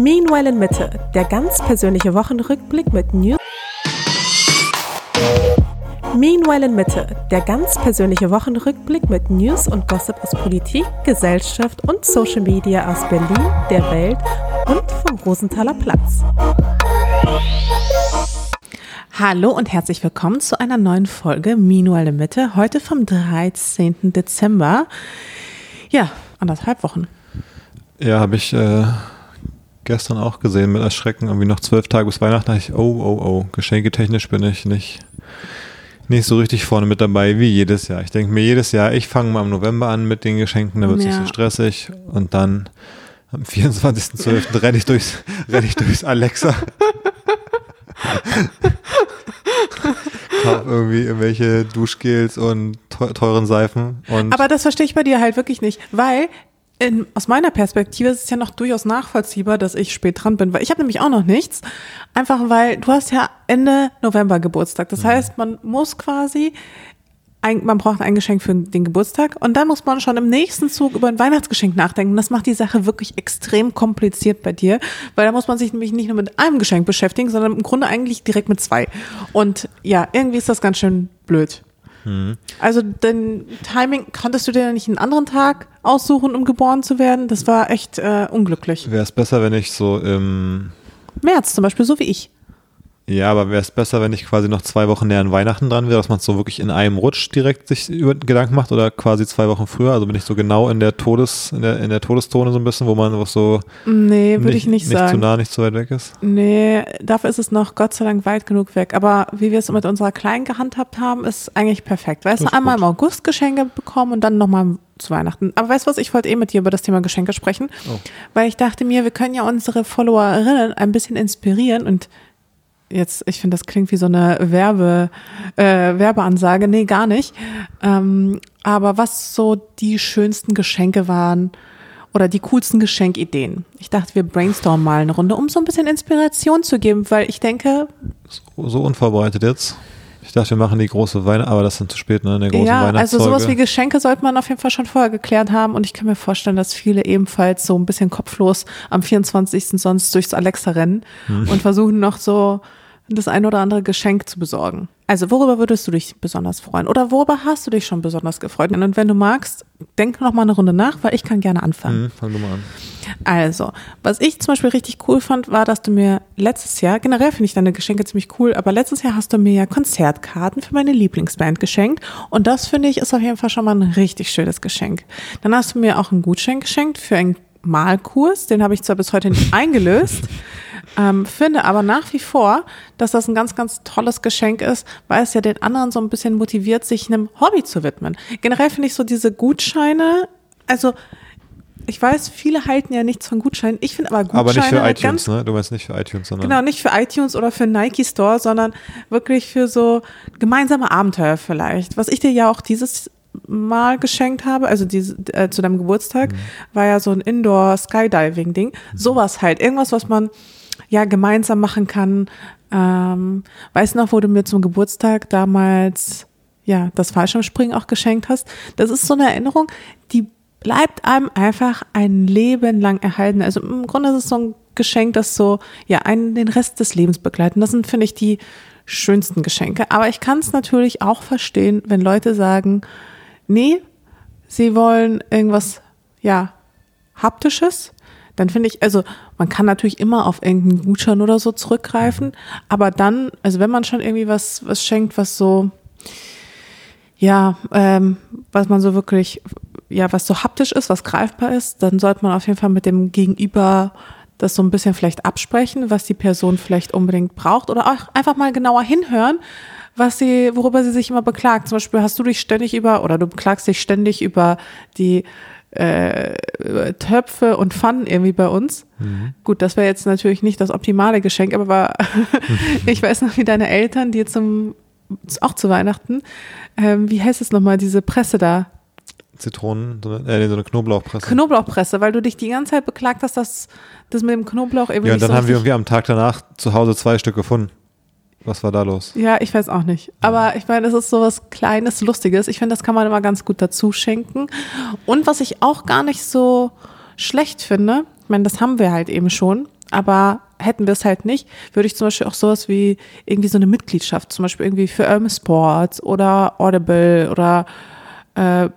Meanwhile in Mitte, der ganz persönliche Wochenrückblick mit News. Meanwhile in Mitte, der ganz persönliche Wochenrückblick mit News und Gossip aus Politik, Gesellschaft und Social Media aus Berlin, der Welt und vom Rosenthaler Platz. Hallo und herzlich willkommen zu einer neuen Folge Meanwhile in Mitte, heute vom 13. Dezember. Ja, anderthalb Wochen. Ja, habe ich äh, gestern auch gesehen mit Erschrecken. Irgendwie noch zwölf Tage bis Weihnachten. Da ich, oh, oh, oh, geschenketechnisch bin ich nicht, nicht so richtig vorne mit dabei wie jedes Jahr. Ich denke mir jedes Jahr, ich fange mal im November an mit den Geschenken, da wird es ja. nicht so stressig. Und dann am 24.12. renne ich durchs, renn ich durchs Alexa. Kauf irgendwie irgendwelche Duschgels und teuren Seifen. Und Aber das verstehe ich bei dir halt wirklich nicht, weil in, aus meiner Perspektive ist es ja noch durchaus nachvollziehbar, dass ich spät dran bin, weil ich habe nämlich auch noch nichts. Einfach weil du hast ja Ende November Geburtstag. Das mhm. heißt, man muss quasi, ein, man braucht ein Geschenk für den Geburtstag und dann muss man schon im nächsten Zug über ein Weihnachtsgeschenk nachdenken. Das macht die Sache wirklich extrem kompliziert bei dir, weil da muss man sich nämlich nicht nur mit einem Geschenk beschäftigen, sondern im Grunde eigentlich direkt mit zwei. Und ja, irgendwie ist das ganz schön blöd. Mhm. Also den Timing, konntest du dir nicht einen anderen Tag aussuchen, um geboren zu werden? Das war echt äh, unglücklich. Wäre es besser, wenn ich so im März zum Beispiel, so wie ich. Ja, aber wäre es besser, wenn ich quasi noch zwei Wochen näher an Weihnachten dran wäre, dass man es so wirklich in einem Rutsch direkt sich über Gedanken macht oder quasi zwei Wochen früher? Also bin ich so genau in der Todes, in der, in der Todeszone so ein bisschen, wo man was so Nee, würde ich nicht, nicht sagen. Nicht zu nah, nicht zu weit weg ist? Nee, dafür ist es noch Gott sei Dank weit genug weg. Aber wie wir es mit unserer Kleinen gehandhabt haben, ist eigentlich perfekt. Weißt du, einmal gut. im August Geschenke bekommen und dann nochmal zu Weihnachten. Aber weißt du was, ich wollte eh mit dir über das Thema Geschenke sprechen, oh. weil ich dachte mir, wir können ja unsere Followerinnen ein bisschen inspirieren und jetzt, ich finde, das klingt wie so eine Werbe, äh, Werbeansage. Nee, gar nicht. Ähm, aber was so die schönsten Geschenke waren oder die coolsten Geschenkideen. Ich dachte, wir brainstormen mal eine Runde, um so ein bisschen Inspiration zu geben, weil ich denke. So, so unvorbereitet jetzt. Ich dachte, wir machen die große Weihnacht, aber das ist dann zu spät, ne? Der große ja, also sowas wie Geschenke sollte man auf jeden Fall schon vorher geklärt haben und ich kann mir vorstellen, dass viele ebenfalls so ein bisschen kopflos am 24. sonst durchs Alexa rennen hm. und versuchen noch so das ein oder andere Geschenk zu besorgen. Also worüber würdest du dich besonders freuen? Oder worüber hast du dich schon besonders gefreut? Und wenn du magst, denk noch mal eine Runde nach, weil ich kann gerne anfangen. Mhm, fang du mal an. Also, was ich zum Beispiel richtig cool fand, war, dass du mir letztes Jahr, generell finde ich deine Geschenke ziemlich cool, aber letztes Jahr hast du mir ja Konzertkarten für meine Lieblingsband geschenkt. Und das finde ich ist auf jeden Fall schon mal ein richtig schönes Geschenk. Dann hast du mir auch einen Gutschein geschenkt für einen Malkurs. Den habe ich zwar bis heute nicht eingelöst. Ähm, finde aber nach wie vor, dass das ein ganz, ganz tolles Geschenk ist, weil es ja den anderen so ein bisschen motiviert, sich einem Hobby zu widmen. Generell finde ich so diese Gutscheine, also ich weiß, viele halten ja nichts von Gutscheinen. Ich finde aber Gutscheine. Aber nicht für iTunes, ne? Du meinst nicht für iTunes, sondern. Genau, nicht für iTunes oder für Nike Store, sondern wirklich für so gemeinsame Abenteuer vielleicht. Was ich dir ja auch dieses Mal geschenkt habe, also diese, äh, zu deinem Geburtstag, mhm. war ja so ein Indoor Skydiving Ding. Mhm. Sowas halt. Irgendwas, was man ja gemeinsam machen kann. Ähm, weißt noch, wo du mir zum Geburtstag damals ja das Fallschirmspringen auch geschenkt hast? Das ist so eine Erinnerung, die bleibt einem einfach ein Leben lang erhalten. Also im Grunde ist es so ein Geschenk, das so ja einen den Rest des Lebens begleitet. Das sind finde ich die schönsten Geschenke. Aber ich kann es natürlich auch verstehen, wenn Leute sagen, nee, sie wollen irgendwas ja haptisches dann finde ich, also man kann natürlich immer auf irgendeinen Gutschein oder so zurückgreifen, aber dann, also wenn man schon irgendwie was, was schenkt, was so, ja, ähm, was man so wirklich, ja, was so haptisch ist, was greifbar ist, dann sollte man auf jeden Fall mit dem Gegenüber das so ein bisschen vielleicht absprechen, was die Person vielleicht unbedingt braucht oder auch einfach mal genauer hinhören, was sie, worüber sie sich immer beklagt. Zum Beispiel hast du dich ständig über oder du beklagst dich ständig über die äh, Töpfe und Pfannen irgendwie bei uns. Mhm. Gut, das wäre jetzt natürlich nicht das optimale Geschenk, aber war, ich weiß noch, wie deine Eltern dir zum, auch zu Weihnachten, ähm, wie heißt es nochmal, diese Presse da? Zitronen, so eine, äh, so eine Knoblauchpresse. Knoblauchpresse, weil du dich die ganze Zeit beklagt hast, dass das mit dem Knoblauch irgendwie. Ja, und dann so haben wir irgendwie am Tag danach zu Hause zwei Stück gefunden. Was war da los? Ja, ich weiß auch nicht. Aber ich meine, es ist so was Kleines, Lustiges. Ich finde, das kann man immer ganz gut dazu schenken. Und was ich auch gar nicht so schlecht finde, ich meine, das haben wir halt eben schon, Aber hätten wir es halt nicht, würde ich zum Beispiel auch sowas wie irgendwie so eine Mitgliedschaft, zum Beispiel irgendwie für Urban Sports oder Audible oder äh,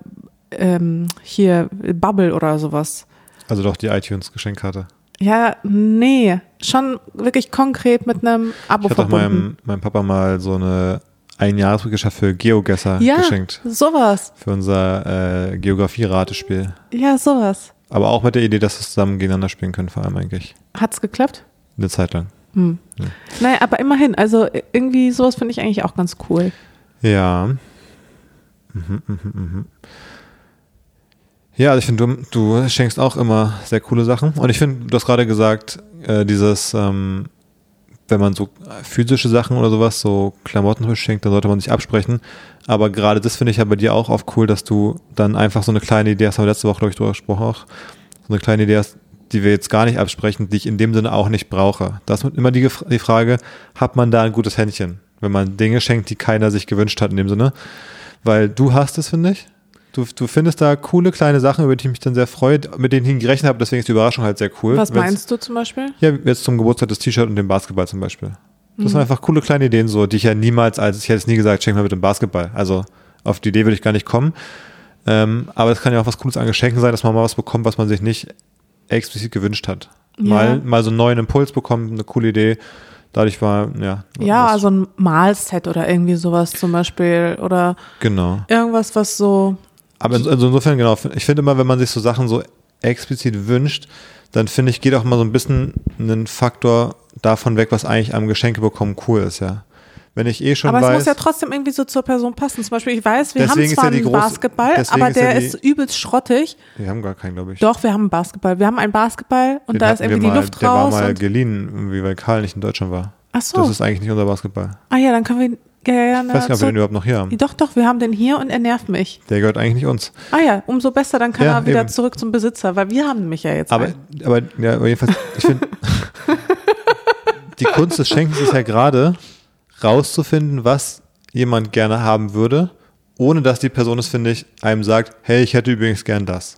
ähm, hier Bubble oder sowas. Also doch die iTunes-Geschenkkarte. Ja, nee, schon wirklich konkret mit einem Abo Ich hatte auch verbunden. meinem, meinem Papa mal so eine Einjahresmitgliedschaft für GeoGuessr ja, geschenkt. sowas. Für unser äh, Geografie-Ratespiel. Ja, sowas. Aber auch mit der Idee, dass wir zusammen gegeneinander spielen können, vor allem eigentlich. Hat's geklappt? Eine Zeit lang. Hm. Ja. Naja, aber immerhin, also irgendwie sowas finde ich eigentlich auch ganz cool. Ja. Mhm, mhm, mhm. Ja, also ich finde, du, du schenkst auch immer sehr coole Sachen. Und ich finde, du hast gerade gesagt, äh, dieses, ähm, wenn man so physische Sachen oder sowas, so Klamotten verschenkt, dann sollte man sich absprechen. Aber gerade das finde ich ja bei dir auch oft cool, dass du dann einfach so eine kleine Idee hast, haben wir letzte Woche, glaube ich, drüber gesprochen auch, so eine kleine Idee hast, die wir jetzt gar nicht absprechen, die ich in dem Sinne auch nicht brauche. Das ist immer die, die Frage, hat man da ein gutes Händchen, wenn man Dinge schenkt, die keiner sich gewünscht hat in dem Sinne? Weil du hast es, finde ich. Du, du findest da coole kleine Sachen, über die ich mich dann sehr freue, mit denen ich gerechnet habe, deswegen ist die Überraschung halt sehr cool. Was Wenn's- meinst du zum Beispiel? ja, jetzt zum Geburtstag das T-Shirt und den Basketball zum Beispiel. Das Mhm. sind einfach coole kleine Ideen, so, die ich ja niemals, als ich hätte es nie gesagt, schenk mal bitte einen Basketball. Also auf die Idee würde ich gar nicht kommen. Ähm, aber es kann ja auch was Cooles an Geschenken sein, dass man mal was bekommt, was man sich nicht explizit gewünscht hat. Mal, Ja. mal so einen neuen Impuls bekommen, eine coole Idee. Dadurch war, ja. Ja, also ein Malset oder irgendwie sowas zum Beispiel oder Genau. irgendwas, was so. Aber in- also insofern, genau, ich finde immer, wenn man sich so Sachen so explizit wünscht, dann finde ich, geht auch mal so ein bisschen ein Faktor davon weg, was eigentlich am Geschenke bekommen cool ist, ja. Wenn ich eh schon aber weiß. es muss ja trotzdem irgendwie so zur Person passen. Zum Beispiel, ich weiß, wir haben zwar ja die einen große- Basketball, aber ist ja der die- ist übelst schrottig. wir haben gar keinen, glaube ich. Doch, wir haben einen Basketball. Wir haben einen Basketball und Den da ist irgendwie die mal, Luft Der war raus. mal Und, geliehen, irgendwie, weil Karl nicht in Deutschland war. ach so. Das ist eigentlich nicht unser Basketball. ah ja, dann können wir ja, Ich weiß nicht, ob wir den überhaupt noch hier haben. doch, doch, wir haben den hier und er nervt mich. Der gehört eigentlich nicht uns. Ah ja, umso besser, dann kann Ja, er wieder eben. zurück zum Besitzer, weil wir haben nämlich ja jetzt. Aber, aber, ja, jedenfalls, ich finde, die Kunst des Schenkens ist ja gerade, rauszufinden, was jemand gerne haben würde, ohne dass die Person es, finde ich, einem sagt, hey, ich hätte übrigens gern das.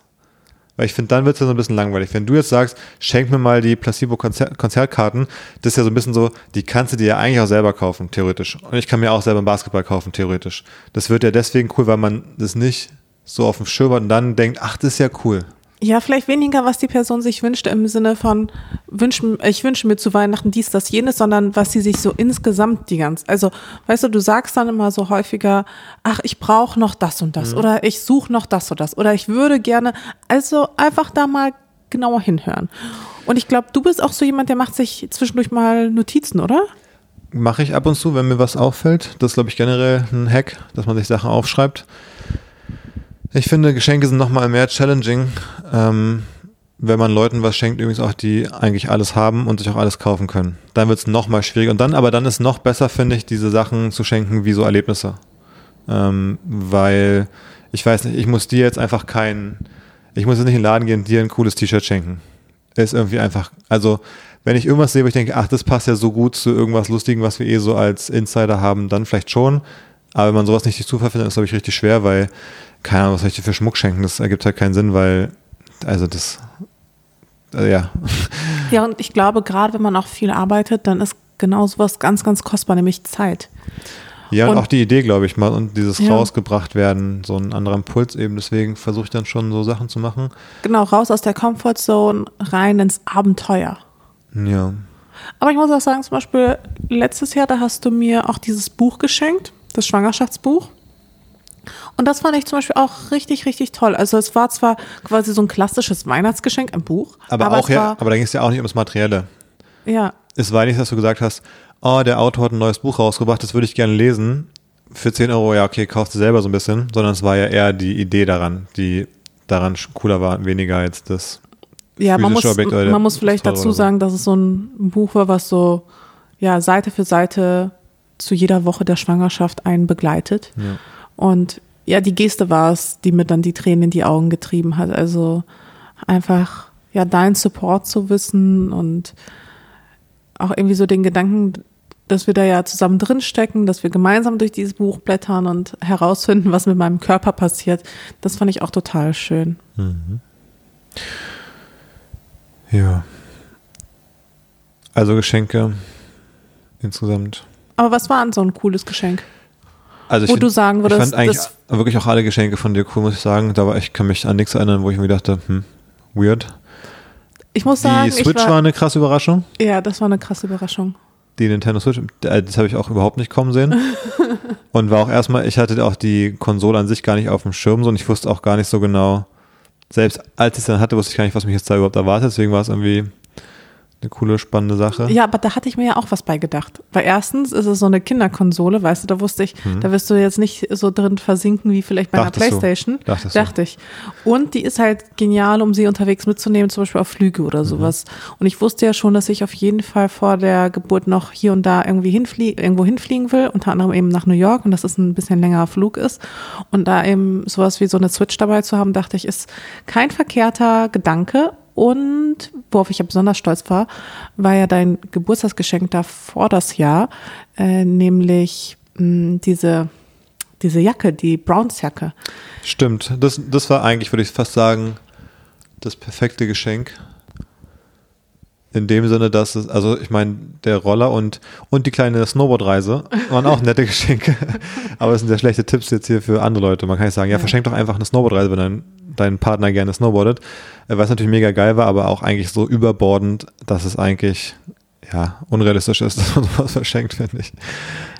Weil ich finde, dann wird es ja so ein bisschen langweilig. Wenn du jetzt sagst, schenk mir mal die Placebo-Konzertkarten, das ist ja so ein bisschen so, die kannst du dir ja eigentlich auch selber kaufen, theoretisch. Und ich kann mir auch selber einen Basketball kaufen, theoretisch. Das wird ja deswegen cool, weil man das nicht so auf dem Schirm hat und dann denkt, ach, das ist ja cool. Ja, vielleicht weniger, was die Person sich wünscht im Sinne von wünschen, ich wünsche mir zu Weihnachten dies, das, jenes, sondern was sie sich so insgesamt die ganze, also weißt du, du sagst dann immer so häufiger, ach, ich brauche noch das und das oder ich suche noch das und das oder ich würde gerne, also einfach da mal genauer hinhören. Und ich glaube, du bist auch so jemand, der macht sich zwischendurch mal Notizen, oder? Mache ich ab und zu, wenn mir was auffällt. Das ist, glaube ich, generell ein Hack, dass man sich Sachen aufschreibt. Ich finde, Geschenke sind nochmal mehr challenging, ähm, wenn man Leuten was schenkt, übrigens auch, die eigentlich alles haben und sich auch alles kaufen können. Dann wird es nochmal schwieriger. Und dann, aber dann ist noch besser, finde ich, diese Sachen zu schenken wie so Erlebnisse. Ähm, weil, ich weiß nicht, ich muss dir jetzt einfach kein, ich muss jetzt nicht in den Laden gehen dir ein cooles T-Shirt schenken. Ist irgendwie einfach, also, wenn ich irgendwas sehe, wo ich denke, ach, das passt ja so gut zu irgendwas Lustigen, was wir eh so als Insider haben, dann vielleicht schon. Aber wenn man sowas nicht durch Zufall findet, ist glaube ich richtig schwer, weil, keine Ahnung, was soll ich dir für Schmuck schenken? Das ergibt halt keinen Sinn, weil, also das, äh, ja. Ja, und ich glaube, gerade wenn man auch viel arbeitet, dann ist genau sowas ganz, ganz kostbar, nämlich Zeit. Ja, und, Und- auch die Idee, glaube ich mal, und dieses Ja. rausgebracht werden, so ein anderer Impuls eben. Deswegen versuche ich dann schon so Sachen zu machen. Genau, raus aus der Comfortzone, rein ins Abenteuer. Ja. Aber ich muss auch sagen, zum Beispiel letztes Jahr, da hast du mir auch dieses Buch geschenkt, das Schwangerschaftsbuch. Und das fand ich zum Beispiel auch richtig, richtig toll. Also es war zwar quasi so ein klassisches Weihnachtsgeschenk, ein Buch. Aber, auch es ja, war, aber da ging es ja auch nicht ums Materielle. ja, Es war nicht, dass du gesagt hast, oh, der Autor hat ein neues Buch rausgebracht, das würde ich gerne lesen. Für 10 Euro, ja, okay, kaufst du selber so ein bisschen, sondern es war ja eher die Idee daran, die daran cooler war, weniger jetzt das. ja man muss, Objekt man muss vielleicht dazu so. sagen, dass es so ein Buch war, was so ja, Seite für Seite zu jeder Woche der Schwangerschaft einen begleitet. Ja. Und ja, die Geste war es, die mir dann die Tränen in die Augen getrieben hat. Also einfach, ja, deinen Support zu wissen und auch irgendwie so den Gedanken, dass wir da ja zusammen drinstecken, dass wir gemeinsam durch dieses Buch blättern und herausfinden, was mit meinem Körper passiert. Das fand ich auch total schön. Ja. Also Geschenke insgesamt. Aber was war an so ein cooles Geschenk? Also ich, Wo find- du sagen ich würdest, fand eigentlich wirklich auch alle Geschenke von dir cool, muss ich sagen. Da war ich kann mich an nichts erinnern, wo ich mir dachte, hm, weird. Ich muss Die sagen, Switch ich war, war, eine krasse Überraschung. ja, das war eine krasse Überraschung. Die Nintendo Switch, äh, das habe ich auch überhaupt nicht kommen sehen. und war auch erstmal, ich hatte auch die Konsole an sich gar nicht auf dem Schirm so und ich wusste auch gar nicht so genau, selbst als ich es dann hatte, wusste ich gar nicht, was mich jetzt da überhaupt erwartet. Deswegen war es irgendwie eine coole, spannende Sache. Ja, aber da hatte ich mir ja auch was bei gedacht. Weil erstens ist es so eine Kinderkonsole, weißt du, da wusste ich, da wirst du jetzt nicht so drin versinken wie vielleicht bei Mhm. Dachtest einer. Playstation. Dachtest du. Dachte ich. Und die ist halt genial, um sie unterwegs mitzunehmen, zum Beispiel auf Flüge oder Mhm. sowas. Und ich wusste ja schon, dass ich auf jeden Fall vor der Geburt noch hier und da irgendwie hinflie irgendwo hinfliegen will, unter anderem eben nach New York und dass es ein bisschen längerer Flug ist. Und da eben sowas wie so eine Switch dabei zu haben, dachte ich, ist kein verkehrter Gedanke. Und worauf ich ja besonders stolz war, war ja dein Geburtstagsgeschenk davor das Jahr, äh, nämlich mh, diese, diese Jacke, die Browns-Jacke. Stimmt, das, das war eigentlich, würde ich fast sagen, das perfekte Geschenk. In dem Sinne, dass es, also ich meine, der Roller und, und die kleine Snowboardreise waren auch nette Geschenke. Aber es sind sehr schlechte Tipps jetzt hier für andere Leute. Man kann nicht sagen, ja, verschenk doch einfach eine Snowboardreise, wenn dein, dein Partner gerne snowboardet. Äh, Was natürlich mega geil war, aber auch eigentlich so überbordend, dass es eigentlich ja, unrealistisch ist, dass man sowas verschenkt, finde ich.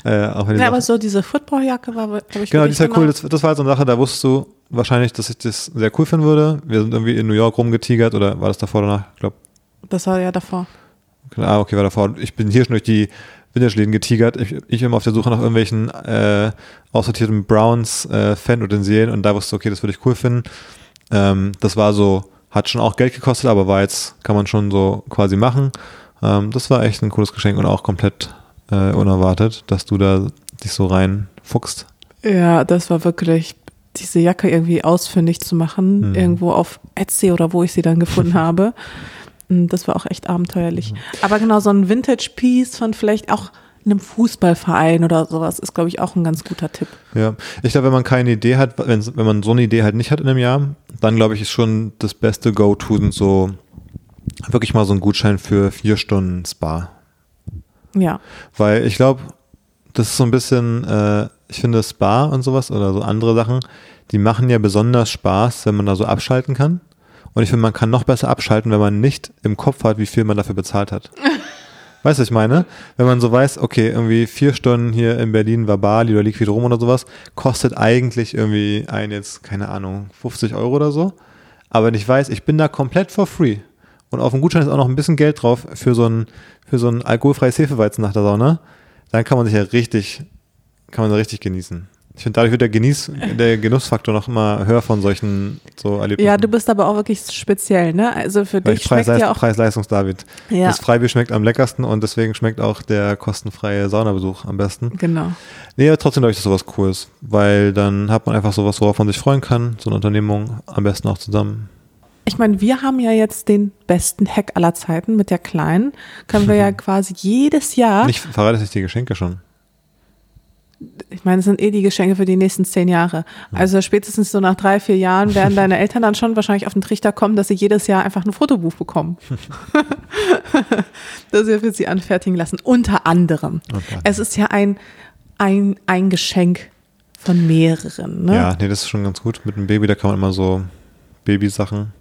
Äh, auch wenn Ja, aber so diese Footballjacke war, glaube ich, Genau, die ist ja cool. Das, das war halt so eine Sache, da wusstest du wahrscheinlich, dass ich das sehr cool finden würde. Wir sind irgendwie in New York rumgetigert oder war das davor oder danach? Ich glaube, Das war ja davor. ah, okay, war davor. Ich bin hier schon durch die Vintage-Läden getigert. Ich, ich immer auf der Suche nach irgendwelchen äh, aussortierten Browns äh, Fan-Utensilien und da wusste ich, okay, das würde ich cool finden. Ähm, das war so, hat schon auch Geld gekostet, aber war jetzt, kann man schon so quasi machen. Ähm, das war echt ein cooles Geschenk und auch komplett äh, unerwartet, dass du da dich so reinfuchst. Ja, das war wirklich diese Jacke irgendwie ausfindig zu machen, Mhm. irgendwo auf Etsy oder wo ich sie dann gefunden habe. Das war auch echt abenteuerlich. Mhm. Aber genau so ein Vintage-Piece von vielleicht auch einem Fußballverein oder sowas ist, glaube ich, auch ein ganz guter Tipp. Ja, ich glaube, wenn man keine Idee hat, wenn, wenn man so eine Idee halt nicht hat in einem Jahr, dann glaube ich, ist schon das beste Go-To sind so wirklich mal so ein Gutschein für vier Stunden Spa. Ja. Weil ich glaube, das ist so ein bisschen, äh, ich finde Spa und sowas oder so andere Sachen, die machen ja besonders Spaß, wenn man da so abschalten kann. Und ich finde, man kann noch besser abschalten, wenn man nicht im Kopf hat, wie viel man dafür bezahlt hat. Weißt du, was ich meine? Wenn man so weiß, okay, irgendwie vier Stunden hier in Berlin war Bali oder Liquid Rum oder sowas, kostet eigentlich irgendwie ein jetzt, keine Ahnung, 50 Euro oder so. Aber wenn ich weiß, ich bin da komplett for free. Und auf dem Gutschein ist auch noch ein bisschen Geld drauf für so ein, für so ein alkoholfreies Hefeweizen nach der Sauna, dann kann man sich ja richtig, kann man da richtig genießen. Ich finde, dadurch wird der, Genieß, der Genussfaktor noch immer höher von solchen so Erlebnissen. Ja, du bist aber auch wirklich speziell, ne? Also für Weil dich ich Preis, schmeckt ja auch. Preis-Leistungs-David. Ja. Das Freibier schmeckt am leckersten und deswegen schmeckt auch der kostenfreie Saunabesuch am besten. Genau. Nee, aber trotzdem glaube ich, dass sowas cool ist, weil dann hat man einfach sowas, worauf man sich freuen kann. So eine Unternehmung am besten auch zusammen. Ich meine, wir haben ja jetzt den besten Hack aller Zeiten mit der Kleinen. Können wir ja quasi jedes Jahr. Nicht verrate ich die Geschenke schon. Ich meine, es sind eh die Geschenke für die nächsten zehn Jahre. Also spätestens so nach drei, vier Jahren werden deine Eltern dann schon wahrscheinlich auf den Trichter kommen, dass sie jedes Jahr einfach ein Fotobuch bekommen. das wir für sie anfertigen lassen. Unter anderem. Unter Es ist ja ein, ein, ein Geschenk von mehreren. Ne? Ja, nee, das ist schon ganz gut. Mit einem Baby, da kann man immer so Babysachen.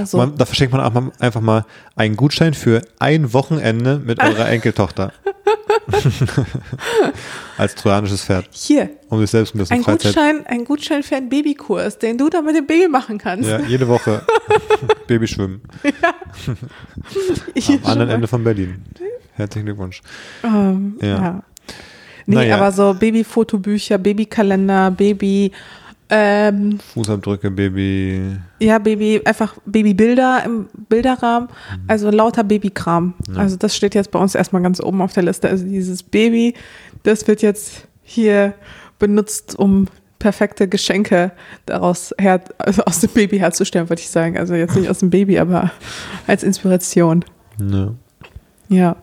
ja so. Man, da verschenkt man einfach mal einen Gutschein für ein Wochenende mit eurer Enkeltochter. Als trojanisches Pferd. Hier, Um sich selbst ein bisschen ein Freizeit. Gutschein, ein Gutschein für einen Babykurs, den du dann mit dem Baby machen kannst. Ja, jede Woche Babyschwimmen. Ich Am anderen Ende von Berlin. Herzlichen Glückwunsch. Ähm, Ja. ja. Nee, Naja. aber so Babyfotobücher, Babykalender, Baby, ähm, Fußabdrücke, Baby. ja, Baby, einfach Babybilder im Bilderrahmen, Mhm. also lauter Babykram. Also das steht jetzt bei uns erstmal ganz oben auf der Liste. Also dieses Baby, das wird jetzt hier benutzt, um perfekte Geschenke daraus her, also aus dem Baby herzustellen, würde ich sagen. Also jetzt nicht aus dem Baby, aber als Inspiration. Ne. Ja.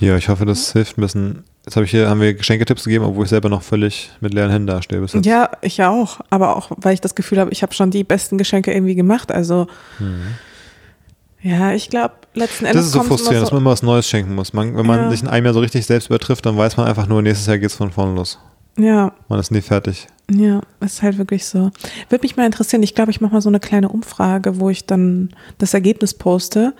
Ja, ich hoffe, das hilft ein bisschen. Jetzt habe ich hier, haben wir Geschenketipps gegeben, obwohl ich selber noch völlig mit leeren Händen dastehe bis jetzt. Ja, ich auch. Aber auch, weil ich das Gefühl habe, ich habe schon die besten Geschenke irgendwie gemacht. Also, Ja, ich glaube, letzten Endes. Das ist so frustrierend, dass man immer was Neues schenken muss. Man, wenn man Ja. sich in einem Jahr so richtig selbst übertrifft, dann weiß man einfach nur, nächstes Jahr geht's von vorne los. Ja, Man ist nie fertig. ja, ist halt wirklich so. Würde mich mal interessieren, ich glaube, ich mache mal so eine kleine Umfrage, wo ich dann das Ergebnis poste,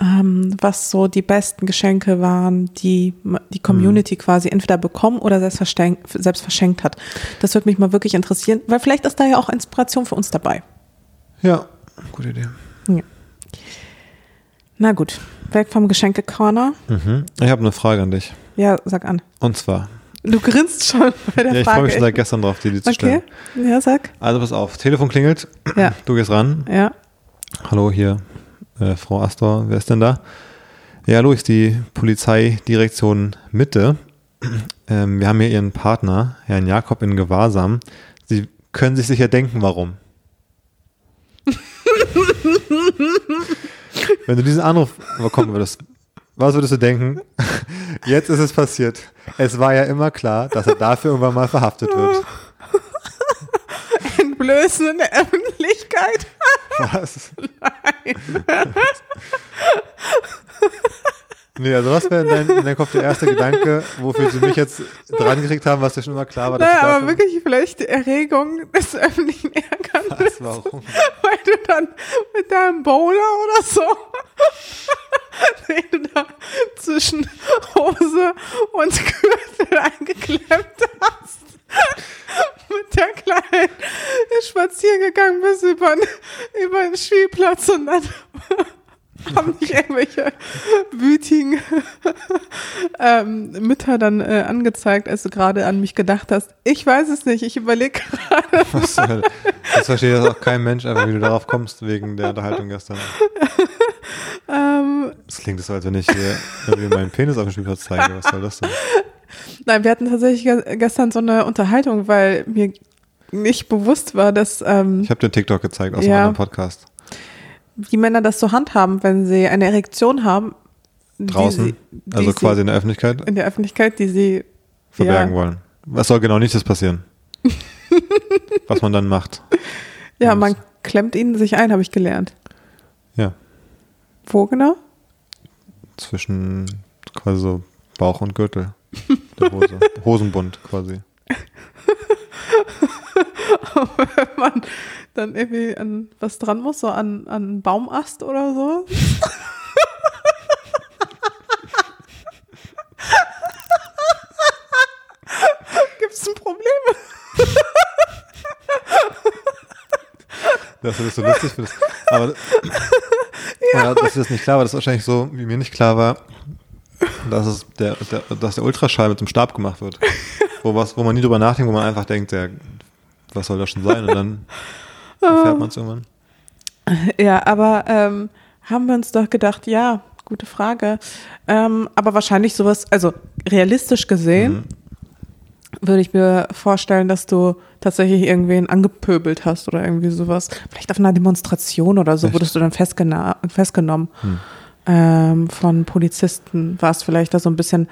ähm, was so die besten Geschenke waren, die die Community quasi entweder bekommen oder selbst verschenkt, selbst verschenkt hat. Das würde mich mal wirklich interessieren, weil vielleicht ist da ja auch Inspiration für uns dabei. Ja, gute Idee. Ja. Na gut, weg vom Geschenke-Corner. Mhm. Ich habe eine Frage an dich. Ja, sag an. Und zwar, Du grinst schon bei der ja, ich freue Frage. mich schon seit gestern drauf, dir die zu okay, stellen. ja, sag. Also pass auf, Telefon klingelt, Ja, du gehst ran. ja. Hallo hier, äh, Frau Astor, wer ist denn da? Ja, hallo, ist die Polizeidirektion Mitte. Ähm, wir haben hier Ihren Partner, Herrn Jakob, in Gewahrsam. Sie können sich sicher denken, warum. Wenn du diesen Anruf bekommen würdest, was würdest du denken? Jetzt ist es passiert. Es war ja immer klar, dass er dafür irgendwann mal verhaftet wird. Entblößen in der Öffentlichkeit. Was? Nee, also was wäre in dein, in deinem Kopf der erste Gedanke, wofür sie mich jetzt dran gekriegt haben, was dir schon immer klar war, dass Naja, aber wirklich vielleicht die Erregung des öffentlichen Ärgernisses. Was, warum? Weil du dann mit deinem Bowler oder so, den du da zwischen Hose und Gürtel eingeklemmt hast, mit der Kleinen spazieren gegangen bist über, den- über den Spielplatz und dann haben dich irgendwelche wütigen ähm, Mütter dann äh, angezeigt, als du gerade an mich gedacht hast. Ich weiß es nicht, ich überlege gerade. Was Hölle? Das versteht jetzt auch kein Mensch, einfach wie du darauf kommst, wegen der Unterhaltung gestern. Ähm, Das klingt so, als wenn ich irgendwie meinen Penis auf dem Spielplatz zeige. Was soll das denn? Nein, wir hatten tatsächlich ge gestern so eine Unterhaltung, weil mir nicht bewusst war, dass ähm, Ich habe dir TikTok gezeigt aus einem Ja. anderen Podcast. die Männer das so handhaben, wenn sie eine Erektion haben. die Draußen, sie, die also quasi in der Öffentlichkeit, in der Öffentlichkeit, die sie verbergen ja, wollen. Was soll genau nicht das passieren? Was man dann macht. Ja, man klemmt ihnen sich ein, habe ich gelernt. Ja, Wo genau? zwischen quasi so Bauch und Gürtel der Hose. Hosenbund quasi. wenn man dann irgendwie an was dran muss, so an, an einen Baumast oder so. Gibt es ein Problem? Dass du das so lustig findest. Aber ja. dass dir das nicht klar war, das ist wahrscheinlich so, wie mir nicht klar war, dass, es der, der, dass der Ultraschall mit dem Stab gemacht wird. Wo, was, wo man nie drüber nachdenkt, wo man einfach denkt, der, was soll das schon sein? Und dann erfährt man es irgendwann. Ja, aber ähm, haben wir uns doch gedacht, ja, gute Frage. Ähm, aber wahrscheinlich sowas, also realistisch gesehen, würde ich mir vorstellen, dass du tatsächlich irgendwen angepöbelt hast oder irgendwie sowas. Vielleicht auf einer Demonstration oder so Echt? wurdest du dann festgena festgenommen Hm. Ähm, von Polizisten. Warst vielleicht da so ein bisschen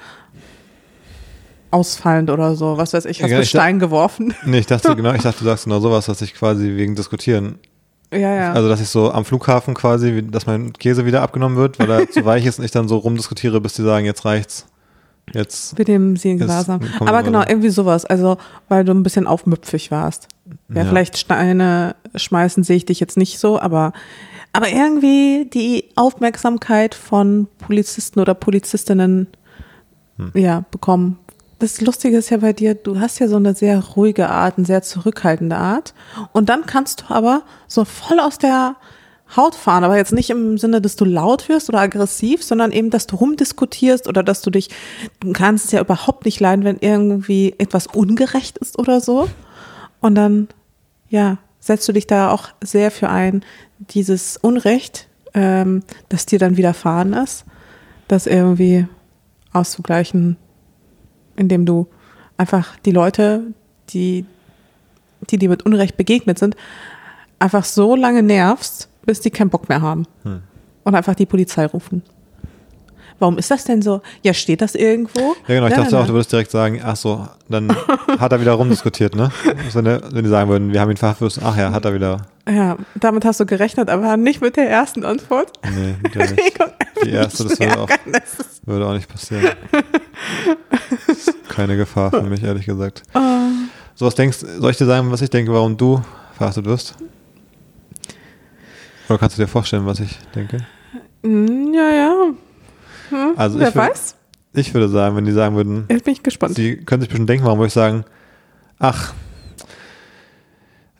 ausfallend oder so. Was weiß ich, hast Ja, du ich- Stein geworfen? Nee, ich dachte genau, ich dachte, du sagst genau sowas, dass ich quasi wegen Diskutieren. Ja, ja. Also, dass ich so am Flughafen quasi, dass mein Käse wieder abgenommen wird, weil er zu weich ist und ich dann so rumdiskutiere, bis die sagen, jetzt reicht's. Jetzt. Mit dem sie in Gewahrsam. Aber wir genau, so. irgendwie sowas. Also, weil du ein bisschen aufmüpfig warst. Ja, Ja. vielleicht Steine schmeißen sehe ich dich jetzt nicht so, aber, aber irgendwie die Aufmerksamkeit von Polizisten oder Polizistinnen Hm. ja, bekommen. Das Lustige ist ja bei dir, du hast ja so eine sehr ruhige Art, eine sehr zurückhaltende Art. Und dann kannst du aber so voll aus der Haut fahren, aber jetzt nicht im Sinne, dass du laut wirst oder aggressiv, sondern eben, dass du rumdiskutierst oder dass du dich, du kannst es ja überhaupt nicht leiden, wenn irgendwie etwas ungerecht ist oder so. Und dann, ja, setzt du dich da auch sehr für ein, dieses Unrecht, ähm, das dir dann widerfahren ist, das irgendwie auszugleichen, indem du einfach die Leute, die, die dir mit Unrecht begegnet sind, einfach so lange nervst, bis die keinen Bock mehr haben. Hm. Und einfach die Polizei rufen. Warum ist das denn so? Ja, steht das irgendwo? Ja, genau, ich dachte auch, du würdest direkt sagen, ach so, dann hat er wieder rumdiskutiert, ne? Wenn, wenn die sagen würden, wir haben ihn verhaftet, ach ja, hat er wieder. Ja, damit hast du gerechnet, aber nicht mit der ersten Antwort. Nee, der nicht. Die erste, das würde auch, würde auch nicht passieren. Keine Gefahr für mich, ehrlich gesagt. Oh. So, was denkst soll ich dir sagen, was ich denke, warum du verhaftet wirst? Oder kannst du dir vorstellen, was ich denke? Hm, Ja, ja. Hm, Also wer ich würd- weiß? Ich würde sagen, wenn die sagen würden, Jetzt bin ich gespannt. Sie können sich bestimmt denken, warum würde ich sagen, ach,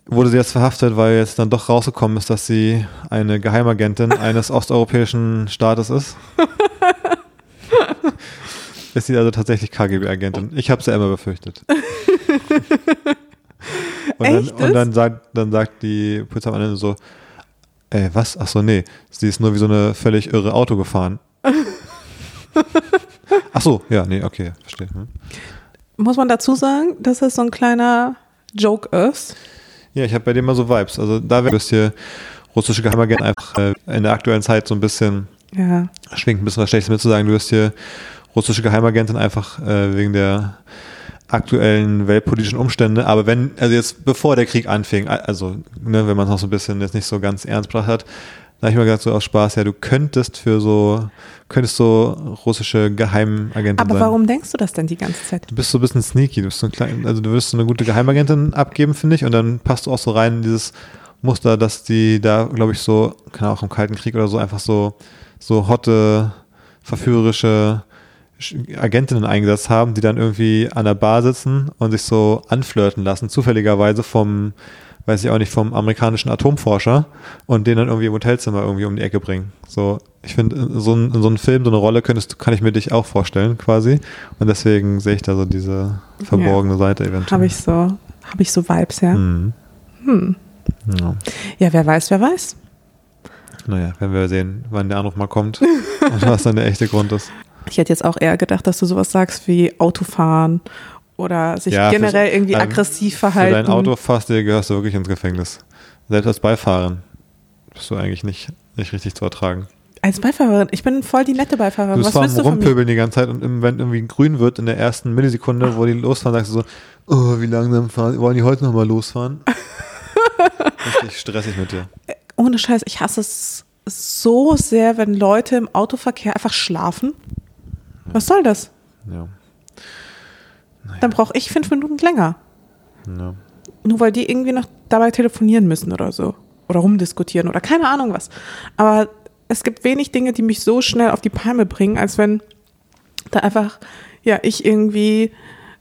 wurde sie jetzt verhaftet, weil jetzt dann doch rausgekommen ist, dass sie eine Geheimagentin eines osteuropäischen Staates ist? ist sie also tatsächlich KGB-Agentin? Ich habe es ja immer befürchtet. und dann, und dann sagt, dann sagt die Polizei am Ende so, ey, was? Ach so, nee, sie ist nur wie so eine völlig irre Auto gefahren. Ach so, ja, nee, okay, verstehe. Hm. Muss man dazu sagen, dass es so ein kleiner Joke ist? Ja, ich habe bei dem mal so Vibes. Also da wäre hier russische Geheimagenten einfach äh, in der aktuellen Zeit so ein bisschen, Ja. schwingt ein bisschen was Schlechtes mit zu sagen, du wirst hier russische Geheimagentin einfach äh, wegen der aktuellen weltpolitischen Umstände. Aber wenn, also jetzt bevor der Krieg anfing, also ne, wenn man es noch so ein bisschen jetzt nicht so ganz ernst gebracht hat, da habe ich mir gesagt, so aus Spaß, ja, du könntest für so, könntest so russische Geheimagentin Aber sein. warum denkst du das denn die ganze Zeit? Du bist so ein bisschen sneaky, du bist so ein klein, also du wirst so eine gute Geheimagentin abgeben, finde ich, und dann passt du auch so rein in dieses Muster, dass die da, glaube ich, so, keine Ahnung, auch im Kalten Krieg oder so, einfach so, so hotte, verführerische Sch- Agentinnen eingesetzt haben, die dann irgendwie an der Bar sitzen und sich so anflirten lassen, zufälligerweise vom, weiß ich auch nicht, vom amerikanischen Atomforscher und den dann irgendwie im Hotelzimmer irgendwie um die Ecke bringen. So, ich finde, so ein, in so einem Film, so eine Rolle könntest, kann ich mir dich auch vorstellen, quasi. Und deswegen sehe ich da so diese verborgene Seite eventuell. Habe ich so, habe ich so Vibes, ja? Hm. Hm. Ja. Ja, wer weiß, wer weiß. Naja, werden wir sehen, wann der Anruf mal kommt und was dann der echte Grund ist. Ich hätte jetzt auch eher gedacht, dass du sowas sagst wie Autofahren oder sich Ja, generell irgendwie ähm, aggressiv verhalten. dein Auto fast dir gehörst du wirklich ins Gefängnis. Selbst als Beifahrerin bist du eigentlich nicht, nicht richtig zu ertragen. Als Beifahrerin, ich bin voll die nette Du Beifahrerin. bist Was willst du? Rumpöbeln die ganze Zeit und wenn irgendwie grün wird in der ersten Millisekunde, wo die losfahren, sagst du so, oh, wie langsam fahren, wollen die heute nochmal losfahren? Richtig stressig mit dir. Ohne Scheiß, ich hasse es so sehr, wenn Leute im Autoverkehr einfach schlafen. Was soll das? Ja. Dann brauche ich fünf Minuten länger. ja. Nur weil die irgendwie noch dabei telefonieren müssen oder so. Oder rumdiskutieren oder keine Ahnung was. Aber es gibt wenig Dinge, die mich so schnell auf die Palme bringen, als wenn da einfach, ja, ich irgendwie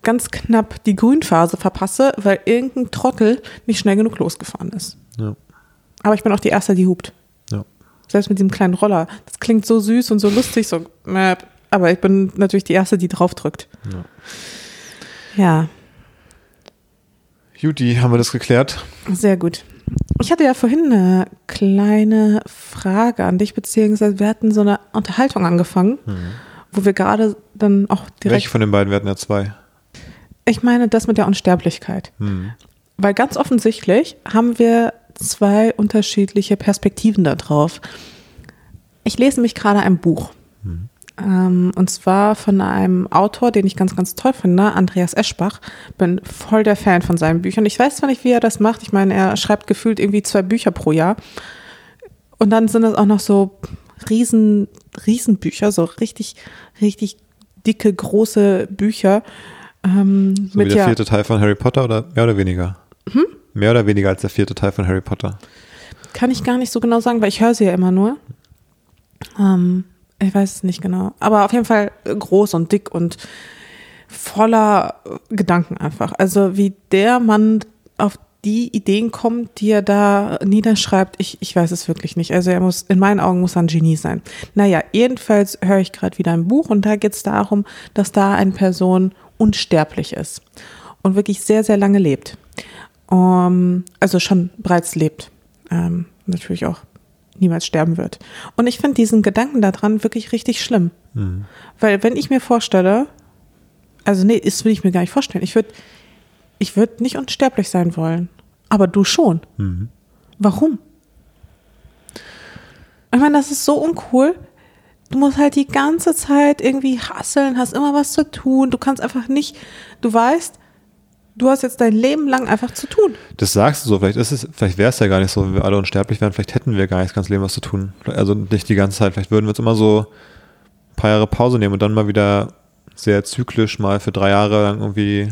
ganz knapp die Grünphase verpasse, weil irgendein Trottel nicht schnell genug losgefahren ist. Ja. Aber ich bin auch die Erste, die hupt. Ja. Selbst mit diesem kleinen Roller. Das klingt so süß und so lustig, so, aber ich bin natürlich die Erste, die draufdrückt. Ja. Ja, Juti, haben wir das geklärt? sehr gut. Ich hatte ja vorhin eine kleine Frage an dich, beziehungsweise wir hatten so eine Unterhaltung angefangen, wo wir gerade dann auch direkt. Welche von den beiden? Wir hatten ja zwei. Ich meine, das mit der Unsterblichkeit. Hm. Weil ganz offensichtlich haben wir zwei unterschiedliche Perspektiven da drauf. Ich lese nämlich gerade ein Buch. Ähm, und zwar von einem Autor, den ich ganz, ganz toll finde, Andreas Eschbach. Bin voll der Fan von seinen Büchern. Ich weiß zwar nicht, wie er das macht. Ich meine, er schreibt gefühlt irgendwie zwei Bücher pro Jahr. Und dann sind es auch noch so riesen, riesen so richtig, richtig dicke, große Bücher. Ähm, So wie mit der ja, vierte Teil von Harry Potter oder mehr oder weniger? Mehr oder weniger als der vierte Teil von Harry Potter. Kann ich gar nicht so genau sagen, weil ich höre sie ja immer nur. Ähm, ich weiß es nicht genau. Aber auf jeden Fall groß und dick und voller Gedanken einfach. Also wie der Mann auf die Ideen kommt, die er da niederschreibt, ich, ich weiß es wirklich nicht. Also er muss, in meinen Augen muss er ein Genie sein. Naja, jedenfalls höre ich gerade wieder ein Buch und da geht es darum, dass da eine Person unsterblich ist und wirklich sehr, sehr lange lebt. Um, also schon bereits lebt. Ähm, natürlich auch niemals sterben wird. Und ich finde diesen Gedanken daran wirklich richtig schlimm. Mhm. Weil wenn ich mir vorstelle, also nee, das will ich mir gar nicht vorstellen. Ich würde ich würd nicht unsterblich sein wollen. Aber du schon. Mhm. Warum? Ich meine, das ist so uncool. du musst halt die ganze Zeit irgendwie hasseln, hast immer was zu tun. Du kannst einfach nicht, du weißt, du hast jetzt dein Leben lang einfach zu tun. Das sagst du so, vielleicht ist es, vielleicht wäre es ja gar nicht so, wenn wir alle unsterblich wären, vielleicht hätten wir gar nicht das ganze Leben was zu tun. Also nicht die ganze Zeit, vielleicht würden wir uns immer so ein paar Jahre Pause nehmen und dann mal wieder sehr zyklisch mal für drei Jahre lang irgendwie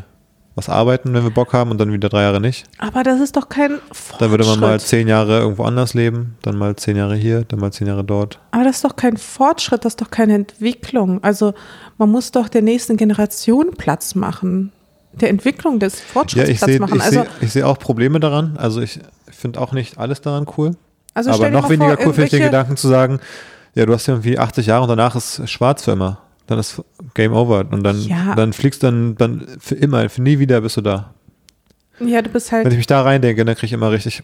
was arbeiten, wenn wir Bock haben und dann wieder drei Jahre nicht. Aber das ist doch kein Fortschritt. Dann würde man mal zehn Jahre irgendwo anders leben, dann mal zehn Jahre hier, dann mal zehn Jahre dort. Aber das ist doch kein Fortschritt, das ist doch keine Entwicklung. Also man muss doch der nächsten Generation Platz machen. Der Entwicklung des Fortschritts Ja, ich Platz sehe machen. ich Also, seh, ich seh auch Probleme daran. Also ich finde auch nicht alles daran cool. also aber noch weniger vor, cool finde ich den Gedanken zu sagen, ja, du hast ja irgendwie 80 Jahre und danach ist schwarz für immer. Dann ist Game Over und dann, Ja. dann fliegst dann, dann für immer, für nie wieder bist du da. Ja, du bist Wenn halt ich mich da reindenke, dann kriege ich immer richtig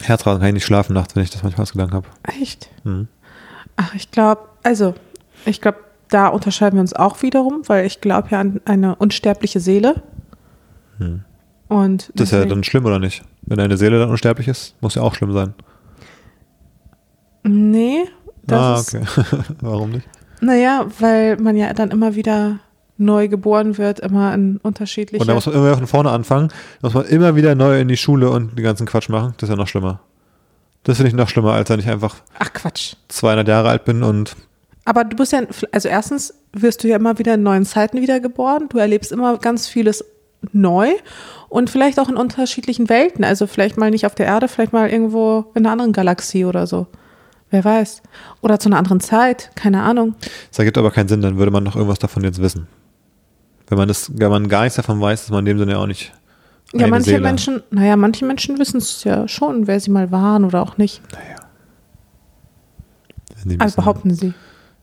Herzrasen, kann ich nicht schlafen nachts, wenn ich das manchmal als Gedanken habe. echt. Mhm. Ach, ich glaube, also, ich glaube, da unterscheiden wir uns auch wiederum, weil ich glaube ja an eine unsterbliche Seele. Hm. Und Das ist ja dann schlimm, oder nicht? Wenn eine Seele dann unsterblich ist, muss ja auch schlimm sein. Nee, das ah, ist, okay. Warum nicht? naja, weil man ja dann immer wieder neu geboren wird, immer in unterschiedliche. Und dann muss man immer wieder von vorne anfangen. Dann muss man immer wieder neu in die Schule und den ganzen Quatsch machen. Das ist ja noch schlimmer. Das finde ich noch schlimmer, als wenn ich einfach Ach Quatsch. 200 Jahre alt bin und Aber du bist ja, also erstens wirst du ja immer wieder in neuen Zeiten wiedergeboren. Du erlebst immer ganz vieles neu und vielleicht auch in unterschiedlichen Welten. Also vielleicht mal nicht auf der Erde, vielleicht mal irgendwo in einer anderen Galaxie oder so. Wer weiß. Oder zu einer anderen Zeit, keine Ahnung. das ergibt aber keinen Sinn, dann würde man noch irgendwas davon jetzt wissen. Wenn man das, wenn man gar nichts davon weiß, ist man in dem Sinne ja auch nicht. Ja, manche Seele. Menschen, naja, manche Menschen wissen es ja schon, wer sie mal waren oder auch nicht. Ein Also behaupten sie.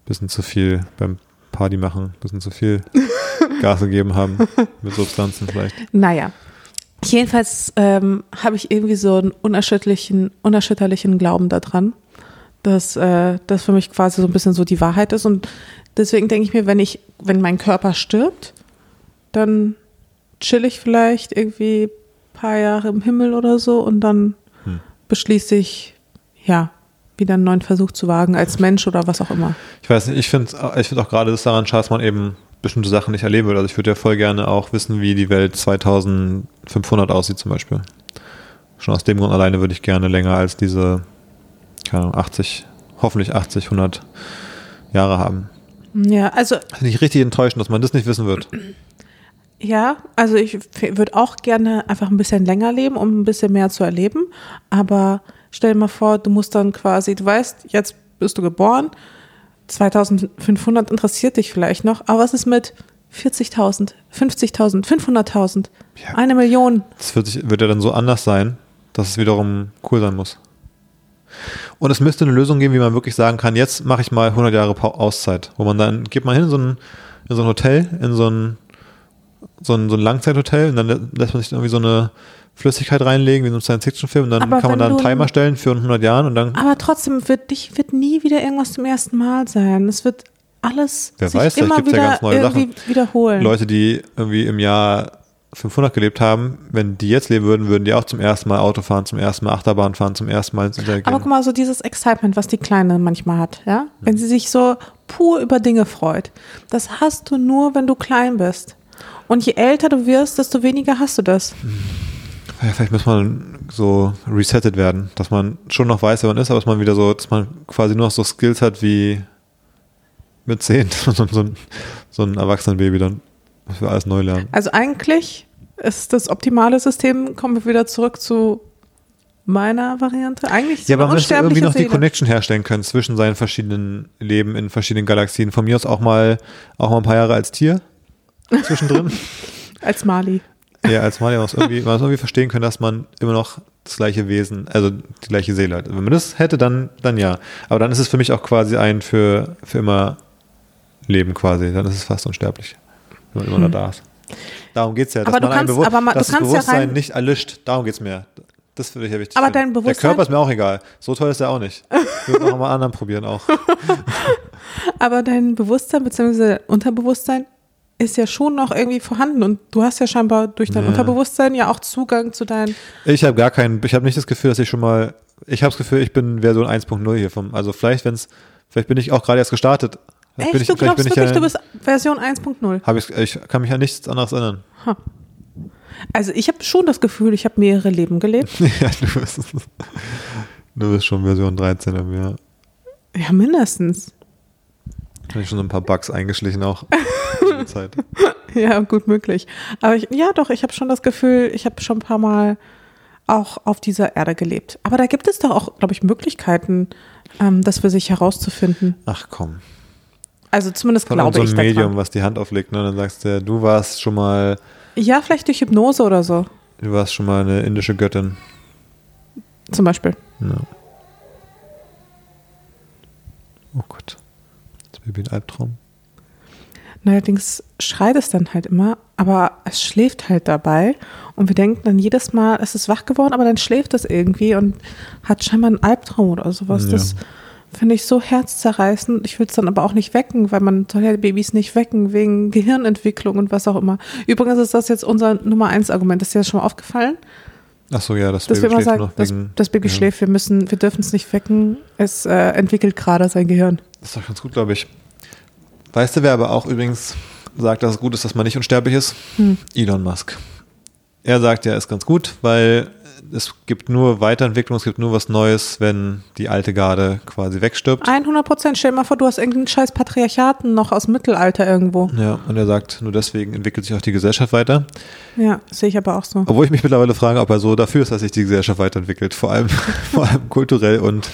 Bisschen zu viel beim Party machen, bisschen zu viel Gas gegeben haben mit Substanzen vielleicht. Naja. Jedenfalls ähm, habe ich irgendwie so einen unerschütterlichen, unerschütterlichen Glauben daran, dass äh, das für mich quasi so ein bisschen so die Wahrheit ist. Und deswegen denke ich mir, wenn ich, wenn mein Körper stirbt, dann chill ich vielleicht irgendwie ein paar Jahre im Himmel oder so und dann Hm. beschließe ich, ja, wieder einen neuen Versuch zu wagen als Mensch oder was auch immer. Ich weiß nicht, ich finde ich find auch gerade das daran schade, dass man eben bestimmte Sachen nicht erleben will. Also ich würde ja voll gerne auch wissen, wie die Welt 2500 aussieht zum Beispiel. Schon aus dem Grund alleine würde ich gerne länger als diese, keine Ahnung, 80, hoffentlich 80, 100 Jahre haben. Ja, also Finde ich richtig enttäuschend, dass man das nicht wissen wird. Ja, also ich würde auch gerne einfach ein bisschen länger leben, um ein bisschen mehr zu erleben. Aber stell dir mal vor, du musst dann quasi, du weißt, jetzt bist du geboren, 2500 interessiert dich vielleicht noch, aber was ist mit 40.000, 50.000, 500.000, Ja. eine Million? Das wird, wird ja dann so anders sein, dass es wiederum cool sein muss. Und es müsste eine Lösung geben, wie man wirklich sagen kann, jetzt mache ich mal 100 Jahre Auszeit, wo man dann, geht man hin in so ein, in so ein Hotel, in so ein, so ein, so ein Langzeithotel und dann lä- lässt man sich irgendwie so eine Flüssigkeit reinlegen, wie in so einem Science-Fiction-Film und dann Aber kann man da einen Timer stellen für 100 Jahren und dann, Aber trotzdem wird dich wird nie wieder irgendwas zum ersten Mal sein. Es wird alles Wer sich weiß, immer gibt's ja wieder ganz neue irgendwie wiederholen. Leute, die irgendwie im Jahr 500 gelebt haben, wenn die jetzt leben würden, würden die auch zum ersten Mal Auto fahren, zum ersten Mal Achterbahn fahren, zum ersten Mal ins Internet Aber guck mal, so dieses Excitement, was die Kleine manchmal hat, ja? Wenn sie sich so pur über Dinge freut. Das hast du nur, wenn du klein bist. Und je älter du wirst, desto weniger hast du das. Ja, vielleicht muss man so resettet werden, dass man schon noch weiß, wer man ist, aber dass man wieder so, dass man quasi nur noch so Skills hat wie mit 10, dass man so, ein, so ein Erwachsenenbaby dann muss wir alles neu lernen. Also eigentlich ist das optimale System, kommen wir wieder zurück zu meiner Variante. Eigentlich so Ja, aber man müsste irgendwie noch die Seele. Connection herstellen können zwischen seinen verschiedenen Leben in verschiedenen Galaxien. Von mir aus auch mal, auch mal ein paar Jahre als Tier zwischendrin. Als Mali. Ja, als man muss irgendwie, man irgendwie verstehen können, dass man immer noch das gleiche Wesen, also die gleiche Seele hat. Wenn man das hätte, dann, dann ja. Aber dann ist es für mich auch quasi ein für, für immer Leben quasi. Dann ist es fast unsterblich, wenn man immer noch da ist. Darum geht es ja, dass Aber du man ein kannst- Bewusst- aber man- das kannst ja Bewusstsein rein- nicht erlischt. Darum geht es mir. Das finde ich ja wichtig. Aber dein Bewusstsein- Der Körper ist mir auch egal. So toll ist er auch nicht. Ich würde noch mal anderen probieren auch. Aber dein Bewusstsein bzw. Unterbewusstsein ist ja schon noch irgendwie vorhanden und du hast ja scheinbar durch dein Ja. Unterbewusstsein ja auch Zugang zu deinen. Ich habe gar keinen, ich habe nicht das Gefühl, dass ich schon mal, ich habe das Gefühl, ich bin Version 1.0 hier vom, also vielleicht, wenn es Vielleicht bin ich auch gerade erst gestartet. Vielleicht Echt, ich, du glaubst wirklich, ja, du bist Version 1.0? hab ich, ich kann mich an nichts anderes erinnern. Also ich habe schon das Gefühl, ich habe mehrere Leben gelebt. ja, du bist, du bist schon Version 13 im Jahr. Ja, mindestens. Habe ich schon so ein paar Bugs eingeschlichen auch. Zeit. Ja, gut möglich. Aber ich, ja, doch, ich habe schon das Gefühl, ich habe schon ein paar Mal auch auf dieser Erde gelebt. Aber da gibt es doch auch, glaube ich, Möglichkeiten, ähm, das für sich herauszufinden. Ach komm. Also zumindest glaube so ich einem daran. Medium, was die Hand auflegt, ne? Dann sagst du, du warst schon mal, Ja, vielleicht durch Hypnose oder so, du warst schon mal eine indische Göttin. zum Beispiel. Ja. Oh Gott. Das Baby ein Albtraum. Allerdings schreit es dann halt immer, aber es schläft halt dabei. Und wir denken dann jedes Mal, es ist wach geworden, aber dann schläft es irgendwie und hat scheinbar einen Albtraum oder sowas. Ja. Das finde ich so herzzerreißend. Ich will es dann aber auch nicht wecken, weil man soll ja Babys nicht wecken wegen Gehirnentwicklung und was auch immer. Übrigens ist das jetzt unser Nummer eins Argument. Ist dir das schon mal aufgefallen? Ach so, ja, das Dass Baby immer schläft sagen, noch das, wegen, das Baby ja. schläft, wir müssen, wir dürfen es nicht wecken. Es äh, entwickelt gerade sein Gehirn. Das ist doch ganz gut, glaube ich. Weißt du, wer aber auch übrigens sagt, dass es gut ist, dass man nicht unsterblich ist? Hm. Elon Musk. Er sagt, ja, ist ganz gut, weil es gibt nur Weiterentwicklung, es gibt nur was Neues, wenn die alte Garde quasi wegstirbt. 100 Prozent. Stell dir mal vor, du hast irgendeinen scheiß Patriarchaten noch aus Mittelalter irgendwo. Ja, und er sagt, nur deswegen entwickelt sich auch die Gesellschaft weiter. Ja, sehe ich aber auch so. Obwohl ich mich mittlerweile frage, ob er so dafür ist, dass sich die Gesellschaft weiterentwickelt. Vor allem, vor allem kulturell und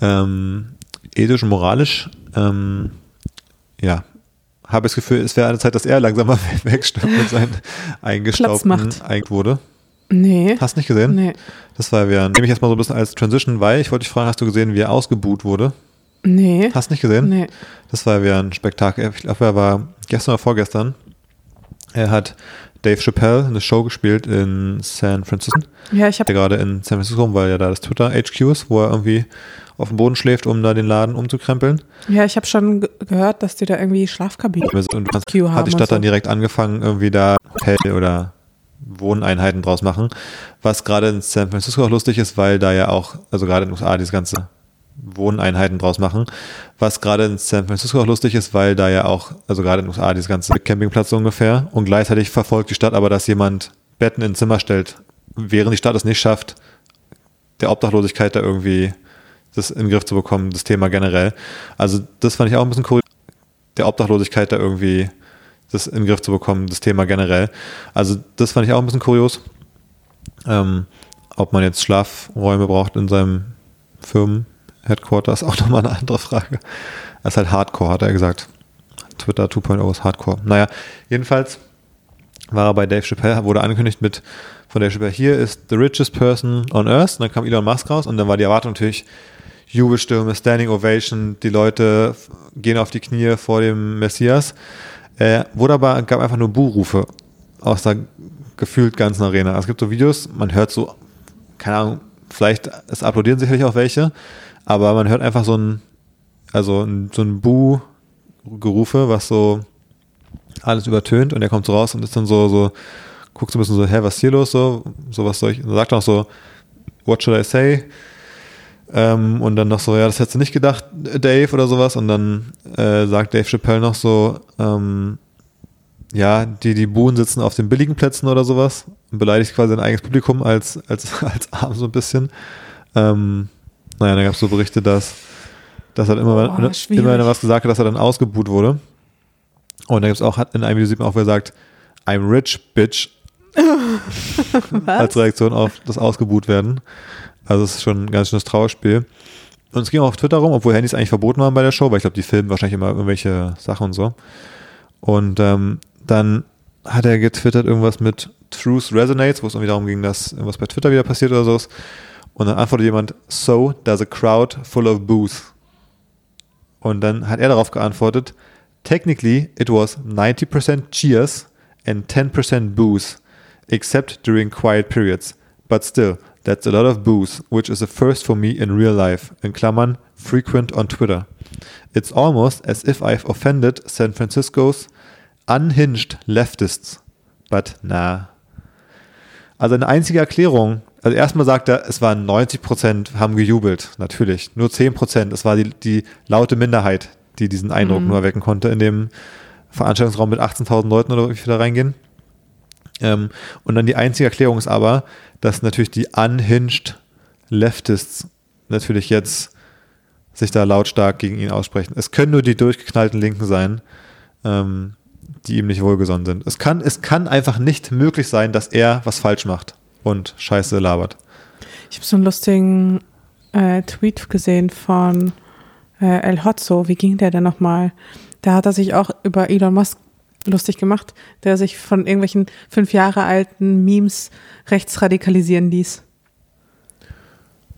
ähm, ethisch und moralisch. Ähm, ja, habe ich das Gefühl, es wäre eine Zeit, dass er langsamer wegstirbt und sein eingestaubten macht. einged wurde. Nee. Hast nicht gesehen? Nee. Das war ja, nehme ich jetzt mal so ein bisschen als Transition, weil ich wollte dich fragen, hast du gesehen, wie er ausgebuht wurde? Nee. Hast nicht gesehen? Nee. Das war ja ein Spektakel. Ich glaube, er war gestern oder vorgestern. Er hat Dave Chappelle eine Show gespielt in San Francisco. Ja, ich habe gerade in San Francisco, weil ja da das Twitter HQ ist, wo er irgendwie auf dem Boden schläft, um da den Laden umzukrempeln. ja, ich habe schon ge- gehört, dass die da irgendwie Schlafkabinen Und hat die Stadt dann so. direkt angefangen, irgendwie da Hotel oder Wohneinheiten draus machen. Was gerade in San Francisco auch lustig ist, weil da ja auch, also gerade in den USA, dieses ganze Wohneinheiten draus machen. Was gerade in San Francisco auch lustig ist, weil da ja auch, also gerade in den USA, dieses ganze Campingplatz ungefähr. Und gleichzeitig verfolgt die Stadt aber, dass jemand Betten in Zimmer stellt, während die Stadt es nicht schafft, der Obdachlosigkeit da irgendwie das in den Griff zu bekommen, das Thema generell. Also das fand ich auch ein bisschen cool, der Obdachlosigkeit da irgendwie das in den Griff zu bekommen, das Thema generell. Also das fand ich auch ein bisschen kurios. Ähm, ob man jetzt Schlafräume braucht in seinem Firmen-Headquarter, ist auch nochmal eine andere Frage. Das ist halt Hardcore, hat er gesagt. Twitter 2.0 ist Hardcore. Naja, jedenfalls war er bei Dave Chappelle, wurde angekündigt mit von Dave Chappelle, hier ist the richest person on earth. Und dann kam Elon Musk raus und dann war die Erwartung natürlich Jubelstürme, Standing Ovation, die Leute gehen auf die Knie vor dem Messias. Äh, wurde aber, gab einfach nur Buhrufe aus der gefühlt ganzen Arena. Es gibt so Videos, man hört so, keine Ahnung, vielleicht, es applaudieren sicherlich auch welche, aber man hört einfach so ein, also ein, so ein Buh-Gerufe, was so alles übertönt und er kommt so raus und ist dann so, so, guckst du ein bisschen so, hä, was ist hier los, so, so was soll ich, und sagt auch so, what should I say? Ähm, und dann noch so, ja, das hättest du nicht gedacht, Dave, oder sowas. Und dann äh, sagt Dave Chappelle noch so, ähm, ja, die, die Buhen sitzen auf den billigen Plätzen oder sowas. Und beleidigt quasi sein eigenes Publikum als, als, als arm so ein bisschen. Ähm, naja, dann gab es so Berichte, dass, dass er immer, schwierig. immer wenn er was gesagt hat, dass er dann ausgebuht wurde. Und dann gibt es auch, hat- in einem Video sieht man auch, wo er sagt, I'm rich, bitch, als Reaktion auf das Ausgebuht werden. Also es ist schon ein ganz schönes Trauerspiel. Und es ging auch auf Twitter rum, obwohl Handys eigentlich verboten waren bei der Show, weil ich glaube, die filmen wahrscheinlich immer irgendwelche Sachen und so. Und ähm, dann hat er getwittert irgendwas mit Truth Resonates, wo es irgendwie darum ging, dass irgendwas bei Twitter wieder passiert oder so. Und dann antwortet jemand, so does a crowd full of booze. Und dann hat er darauf geantwortet, technically it was 90% cheers and 10% booze, except during quiet periods. But still, that's a lot of booze, which is a first for me in real life. In Klammern, frequent on Twitter. It's almost as if I've offended San Francisco's unhinged leftists. But nah. Also eine einzige Erklärung Also erstmal sagt er, es waren 90 Prozent haben gejubelt, natürlich. Nur 10 Prozent. Es war die, die laute Minderheit, die diesen Eindruck Mhm. nur erwecken konnte in dem Veranstaltungsraum mit 18.000 Leuten oder wie viele da reingehen. Ähm, und dann die einzige Erklärung ist aber, dass natürlich die unhinged Leftists natürlich jetzt sich da lautstark gegen ihn aussprechen. Es können nur die durchgeknallten Linken sein, ähm, die ihm nicht wohlgesonnen sind. Es kann, es kann einfach nicht möglich sein, dass er was falsch macht und Scheiße labert. Ich habe so einen lustigen äh, Tweet gesehen von äh, El Hotzo. Wie ging der denn nochmal? Da hat er sich auch über Elon Musk lustig gemacht, der sich von irgendwelchen fünf Jahre alten Memes rechtsradikalisieren ließ.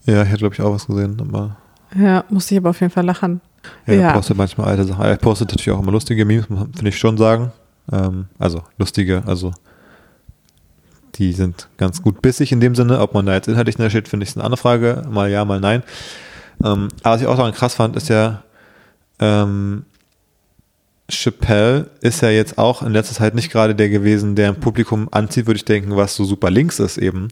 Ja, ich hätte, glaube ich, auch was gesehen. Aber Ja, musste ich aber auf jeden Fall lachen. ja, er Ja. postet manchmal alte Sachen. Er postet natürlich auch immer lustige Memes, finde ich schon sagen. Ähm, also lustige, also die sind ganz gut bissig in dem Sinne. Ob man da jetzt inhaltlich da steht, finde ich, ist eine andere Frage. Mal ja, mal nein. Ähm, aber was ich auch daran krass fand, ist ja, ähm, Chappelle ist ja jetzt auch in letzter Zeit nicht gerade der gewesen, der ein Publikum anzieht, würde ich denken, was so super links ist eben.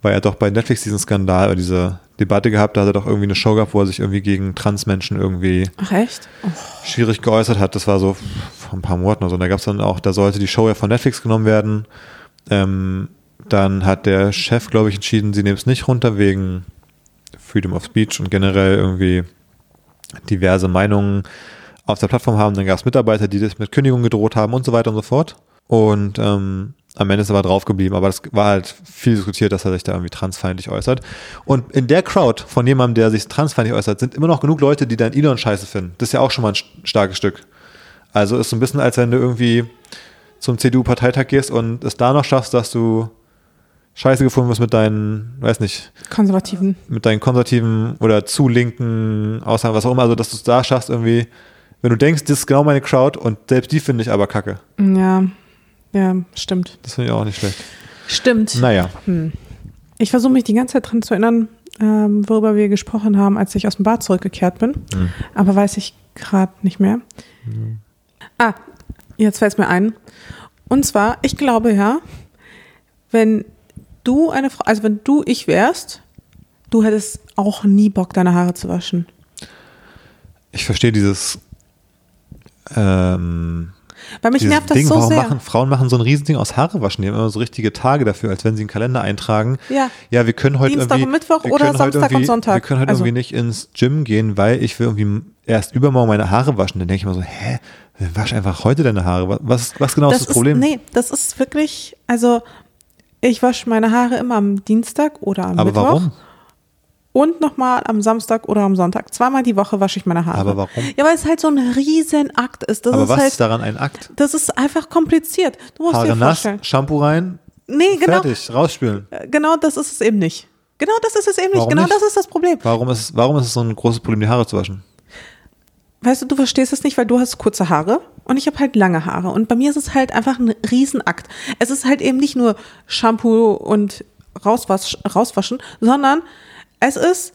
Weil er doch bei Netflix diesen Skandal oder diese Debatte gehabt, da hat er doch irgendwie eine Show gehabt, wo er sich irgendwie gegen Transmenschen irgendwie Ach? Oh, schwierig geäußert hat. Das war so vor ein paar Monaten oder so. Und da gab es dann auch, da sollte die Show ja von Netflix genommen werden. Ähm, dann hat der Chef, glaube ich, entschieden, sie nehmen es nicht runter wegen Freedom of Speech und generell irgendwie diverse Meinungen auf der Plattform haben. Dann gab es Mitarbeiter, die das mit Kündigung gedroht haben und so weiter und so fort. Und ähm, am Ende ist er aber drauf geblieben. Aber das war halt viel diskutiert, dass er sich da irgendwie transfeindlich äußert. Und in der Crowd von jemandem, der sich transfeindlich äußert, sind immer noch genug Leute, die dann Elon scheiße finden. Das ist ja auch schon mal ein st- starkes Stück. Also ist so ein bisschen, als wenn du irgendwie zum CDU-Parteitag gehst und es da noch schaffst, dass du scheiße gefunden wirst mit deinen, weiß nicht, Konservativen. mit deinen konservativen oder zu linken Aussagen, was auch immer, also dass du es da schaffst irgendwie, wenn du denkst, das ist genau meine Crowd und selbst die finde ich aber kacke. Ja, ja, stimmt. Das finde ich auch nicht schlecht. Stimmt. Naja, Ich versuche mich die ganze Zeit dran zu erinnern, ähm, worüber wir gesprochen haben, als ich aus dem Bad zurückgekehrt bin. Mhm. Aber weiß ich gerade nicht mehr. Ah, jetzt fällt es mir ein. Und zwar, ich glaube ja, wenn du eine Frau, also wenn du ich wärst, du hättest auch nie Bock, deine Haare zu waschen. ich verstehe dieses ähm, Weil mich dieses nervt das Ding, so warum sehr. machen Frauen machen so ein Riesending aus Haare waschen, die haben immer so richtige Tage dafür, als wenn sie einen Kalender eintragen. Ja. Ja, wir können heute Dienstag irgendwie und Mittwoch oder Samstag und Sonntag. Wir können heute Also- irgendwie nicht ins Gym gehen, weil ich will irgendwie erst übermorgen meine Haare waschen. Dann denke ich immer so, hä, wasch einfach heute deine Haare. Was, was genau ist das Problem? Ist, nee, das ist wirklich, also ich wasche meine Haare immer am Dienstag oder am Aber Mittwoch. warum? Und nochmal am Samstag oder am Sonntag. Zweimal die Woche wasche ich meine Haare. Aber warum? Ja, weil es halt so ein riesen Akt ist. Das Aber ist was halt, ist daran ein Akt? das ist einfach kompliziert. Du musst Haare dir nass. Shampoo rein, Nee, genau, fertig, rausspülen. genau das ist es eben nicht. Genau das ist es eben nicht. Warum Genau nicht? das ist das Problem. Warum ist, warum ist es so ein großes Problem, die Haare zu waschen? Weißt du, du verstehst es nicht, weil du hast kurze Haare und ich habe halt lange Haare. Und bei mir ist es halt einfach ein Riesenakt. Es ist halt eben nicht nur Shampoo und rauswasch, rauswaschen, sondern es ist,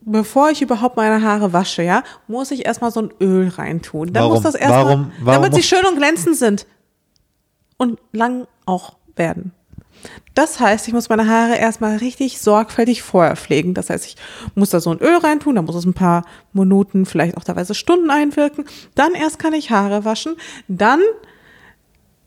bevor ich überhaupt meine Haare wasche, ja, muss ich erstmal so ein Öl reintun. Dann Warum? muss das erstmal, Warum? Warum damit sie schön und glänzend sind. Und lang auch werden. Das heißt, ich muss meine Haare erstmal richtig sorgfältig vorher pflegen. Das heißt, ich muss da so ein Öl reintun, da muss es ein paar Minuten, vielleicht auch teilweise Stunden einwirken. Dann erst kann ich Haare waschen. Dann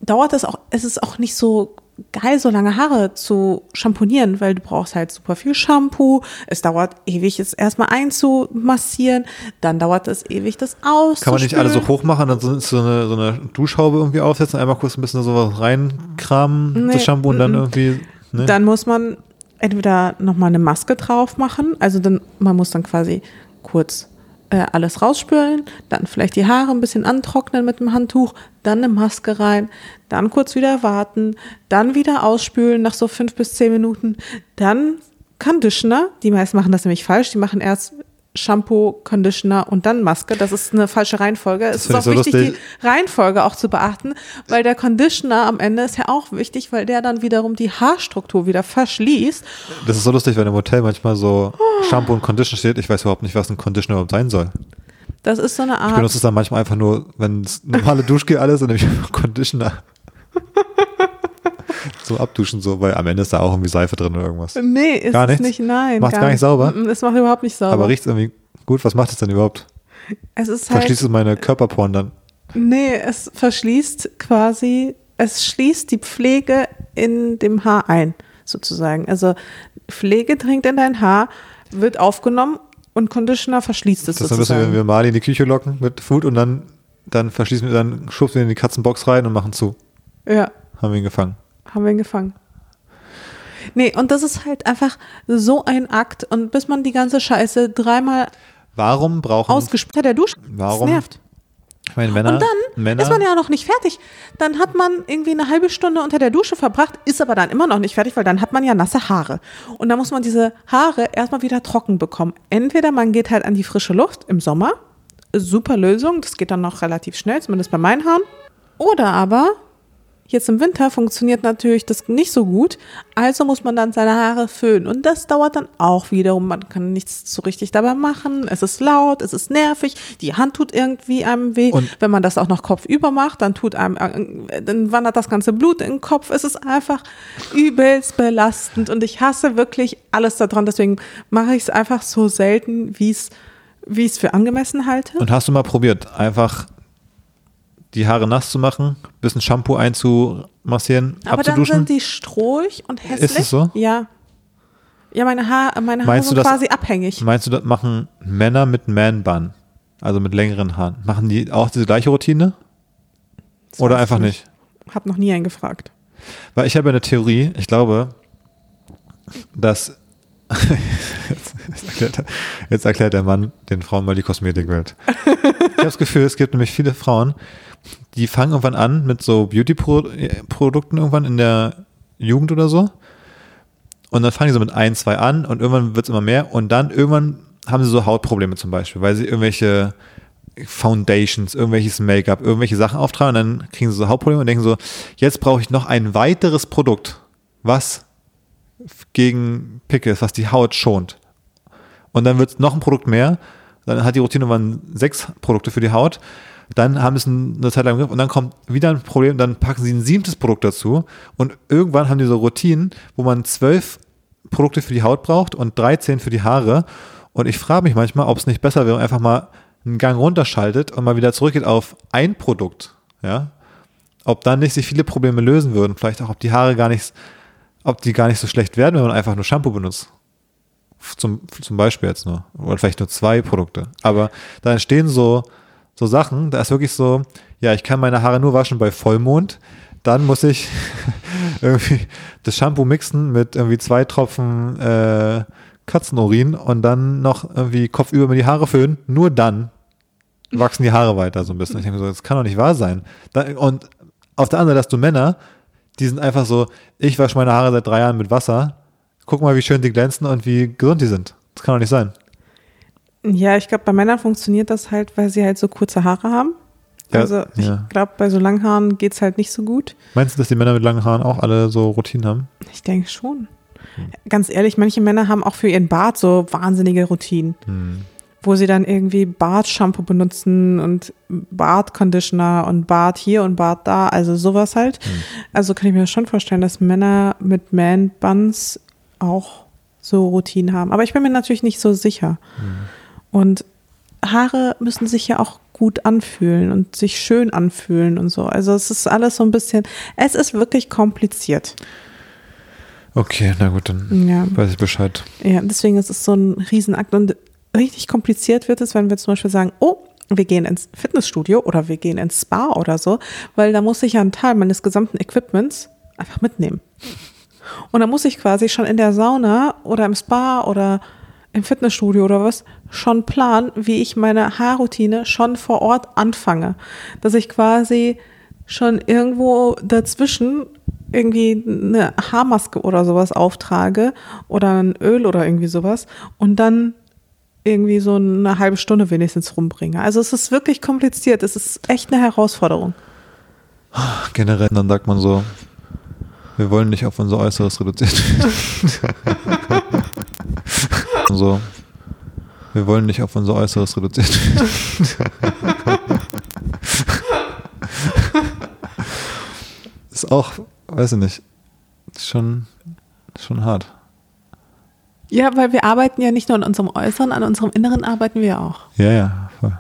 dauert es auch, es ist auch nicht so geil, so lange Haare zu shampoonieren, weil du brauchst halt super viel Shampoo. Es dauert ewig, es erstmal einzumassieren. Dann dauert es ewig, das auszuspülen. Kann man nicht alle so hoch machen, dann so so eine, so eine Duschhaube irgendwie aufsetzen, einmal kurz ein bisschen so was reinkramen, Nee, das Shampoo und dann irgendwie. Ne? Dann muss man entweder nochmal eine Maske drauf machen, also dann, man muss dann quasi kurz äh, alles rausspülen, dann vielleicht die Haare ein bisschen antrocknen mit dem Handtuch, dann eine Maske rein, dann kurz wieder warten, dann wieder ausspülen nach so fünf bis zehn Minuten, dann Conditioner. Die meisten machen das nämlich falsch, die machen erst Shampoo, Conditioner und dann Maske. Das ist eine falsche Reihenfolge. Es ist auch ich so wichtig, lustig. die Reihenfolge auch zu beachten, weil der Conditioner am Ende ist ja auch wichtig, weil der dann wiederum die Haarstruktur wieder verschließt. Das ist so lustig, wenn im Hotel manchmal so Shampoo und Conditioner steht. Ich weiß überhaupt nicht, was ein Conditioner überhaupt sein soll. Das ist so eine Ich Art. benutze es dann manchmal einfach nur, wenn es normale Duschgel alles, dann nehme ich einfach Conditioner. so abduschen, so, weil am Ende ist da auch irgendwie Seife drin oder irgendwas. Nee, ist Gar es nichts? nicht, nein. Macht's gar nicht sauber? Mm, Es macht überhaupt nicht sauber. Aber riecht irgendwie gut. Was macht es denn überhaupt? es ist halt, Verschließt es meine Körperporen dann? nee, es verschließt quasi, es schließt die Pflege in dem Haar ein, sozusagen. Also Pflege dringt in dein Haar, wird aufgenommen und Conditioner verschließt es Das ist ein bisschen, wenn sozusagen. wir Mali in die Küche locken mit Food und dann, dann verschließen wir, dann schubsen wir in die Katzenbox rein und machen zu. Ja. Haben wir ihn gefangen. Haben wir ihn gefangen. Nee, und das ist halt einfach so ein Akt. Und bis man die ganze Scheiße dreimal Warum brauchen, ausgesprochen hat, der Dusch, Warum? das nervt. ich meine, Männer, Und dann Männer, ist man ja noch nicht fertig. Dann hat man irgendwie eine halbe Stunde unter der Dusche verbracht, ist aber dann immer noch nicht fertig, weil dann hat man ja nasse Haare. Und dann muss man diese Haare erstmal wieder trocken bekommen. Entweder man geht halt an die frische Luft im Sommer, super Lösung, das geht dann noch relativ schnell, zumindest bei meinen Haaren. Oder aber Jetzt im Winter funktioniert natürlich das nicht so gut, also muss man dann seine Haare föhnen und das dauert dann auch wiederum. Man kann nichts so richtig dabei machen. Es ist laut, es ist nervig, die Hand tut irgendwie einem weh. Und- Wenn man das auch noch kopfüber macht, dann tut einem, äh, dann wandert das ganze Blut in den Kopf. Es ist einfach übelst belastend und ich hasse wirklich alles daran. Deswegen mache ich es einfach so selten, wie es wie ich es für angemessen halte. Und hast du mal probiert, einfach die Haare nass zu machen, bisschen Shampoo einzumassieren, Aber dann abzuduschen? sind die strohig und hässlich. Ist es so? Ja. Ja, meine, Haar, meine Haare Meinst du sind das- quasi abhängig. Meinst du, das machen Männer mit Man-Bun, also mit längeren Haaren, machen die auch diese gleiche Routine? Das Oder einfach nicht? Hab noch nie einen gefragt. Weil ich habe eine Theorie, ich glaube, dass jetzt, erklärt, jetzt erklärt der Mann den Frauen mal die Kosmetikwelt. Ich habe das Gefühl, es gibt nämlich viele Frauen, die fangen irgendwann an mit so Beauty-Produkten irgendwann in der Jugend oder so. Und dann fangen die so mit ein, zwei an und irgendwann wird es immer mehr und dann irgendwann haben sie so Hautprobleme zum Beispiel, weil sie irgendwelche Foundations, irgendwelches Make-up, irgendwelche Sachen auftragen und dann kriegen sie so Hautprobleme und denken so, jetzt brauche ich noch ein weiteres Produkt, was gegen Pickel ist, was die Haut schont. Und dann wird es noch ein Produkt mehr, dann hat die Routine waren sechs Produkte für die Haut, dann haben sie es eine Zeit lang im Griff und dann kommt wieder ein Problem, dann packen sie ein siebtes Produkt dazu und irgendwann haben die so Routinen, wo man zwölf Produkte für die Haut braucht und 13 für die Haare. Und ich frage mich manchmal, ob es nicht besser wäre, einfach mal einen Gang runterschaltet und mal wieder zurückgeht auf ein Produkt. Ja? Ob dann nicht sich viele Probleme lösen würden. Vielleicht auch, ob die Haare gar nicht, ob die gar nicht so schlecht werden, wenn man einfach nur Shampoo benutzt. Zum, zum Beispiel jetzt nur. Oder vielleicht nur zwei Produkte. Aber da entstehen so, so Sachen, da ist wirklich so, ja, ich kann meine Haare nur waschen bei Vollmond. Dann muss ich irgendwie das Shampoo mixen mit irgendwie zwei Tropfen äh, Katzenurin und dann noch irgendwie kopfüber mir die Haare föhnen. Nur dann wachsen die Haare weiter so ein bisschen. Ich denke mir so, das kann doch nicht wahr sein. Und auf der anderen Seite hast du Männer, die sind einfach so, ich wasche meine Haare seit drei Jahren mit Wasser. Guck mal, wie schön die glänzen und wie gesund die sind. Das kann doch nicht sein. Ja, ich glaube, bei Männern funktioniert das halt, weil sie halt so kurze Haare haben. Ja, also ich ja. glaube, bei so langen Haaren geht's halt nicht so gut. Meinst du, dass die Männer mit langen Haaren auch alle so Routinen haben? Ich denke schon. Ganz ehrlich, manche Männer haben auch für ihren Bart so wahnsinnige Routinen, Hm. wo sie dann irgendwie Bartshampoo benutzen und Bartconditioner und Bart hier und Bart da, also sowas halt. Also kann ich mir schon vorstellen, dass Männer mit Man-Buns auch so Routinen haben. Aber ich bin mir natürlich nicht so sicher. Und Haare müssen sich ja auch gut anfühlen und sich schön anfühlen und so. Also es ist alles so ein bisschen, es ist wirklich kompliziert. Okay, na gut, dann Ja. weiß ich Bescheid. Ja, deswegen ist es so ein Riesenakt. Und richtig kompliziert wird es, wenn wir zum Beispiel sagen, oh, wir gehen ins Fitnessstudio oder wir gehen ins Spa oder so, weil da muss ich ja einen Teil meines gesamten Equipments einfach mitnehmen. Und da muss ich quasi schon in der Sauna oder im Spa oder im Fitnessstudio oder was schon planen, wie ich meine Haarroutine schon vor Ort anfange. Dass ich quasi schon irgendwo dazwischen irgendwie eine Haarmaske oder sowas auftrage oder ein Öl oder irgendwie sowas und dann irgendwie so eine halbe Stunde wenigstens rumbringe. Also es ist wirklich kompliziert. Es ist echt eine Herausforderung. Generell, dann sagt man so, wir wollen nicht auf unser Äußeres reduziert werden. so, wir wollen nicht auf unser Äußeres reduziert werden. Ist auch, weiß ich nicht. schon, schon hart. Ja, weil wir arbeiten ja nicht nur an unserem Äußeren, an unserem Inneren arbeiten wir auch. Ja, ja, voll.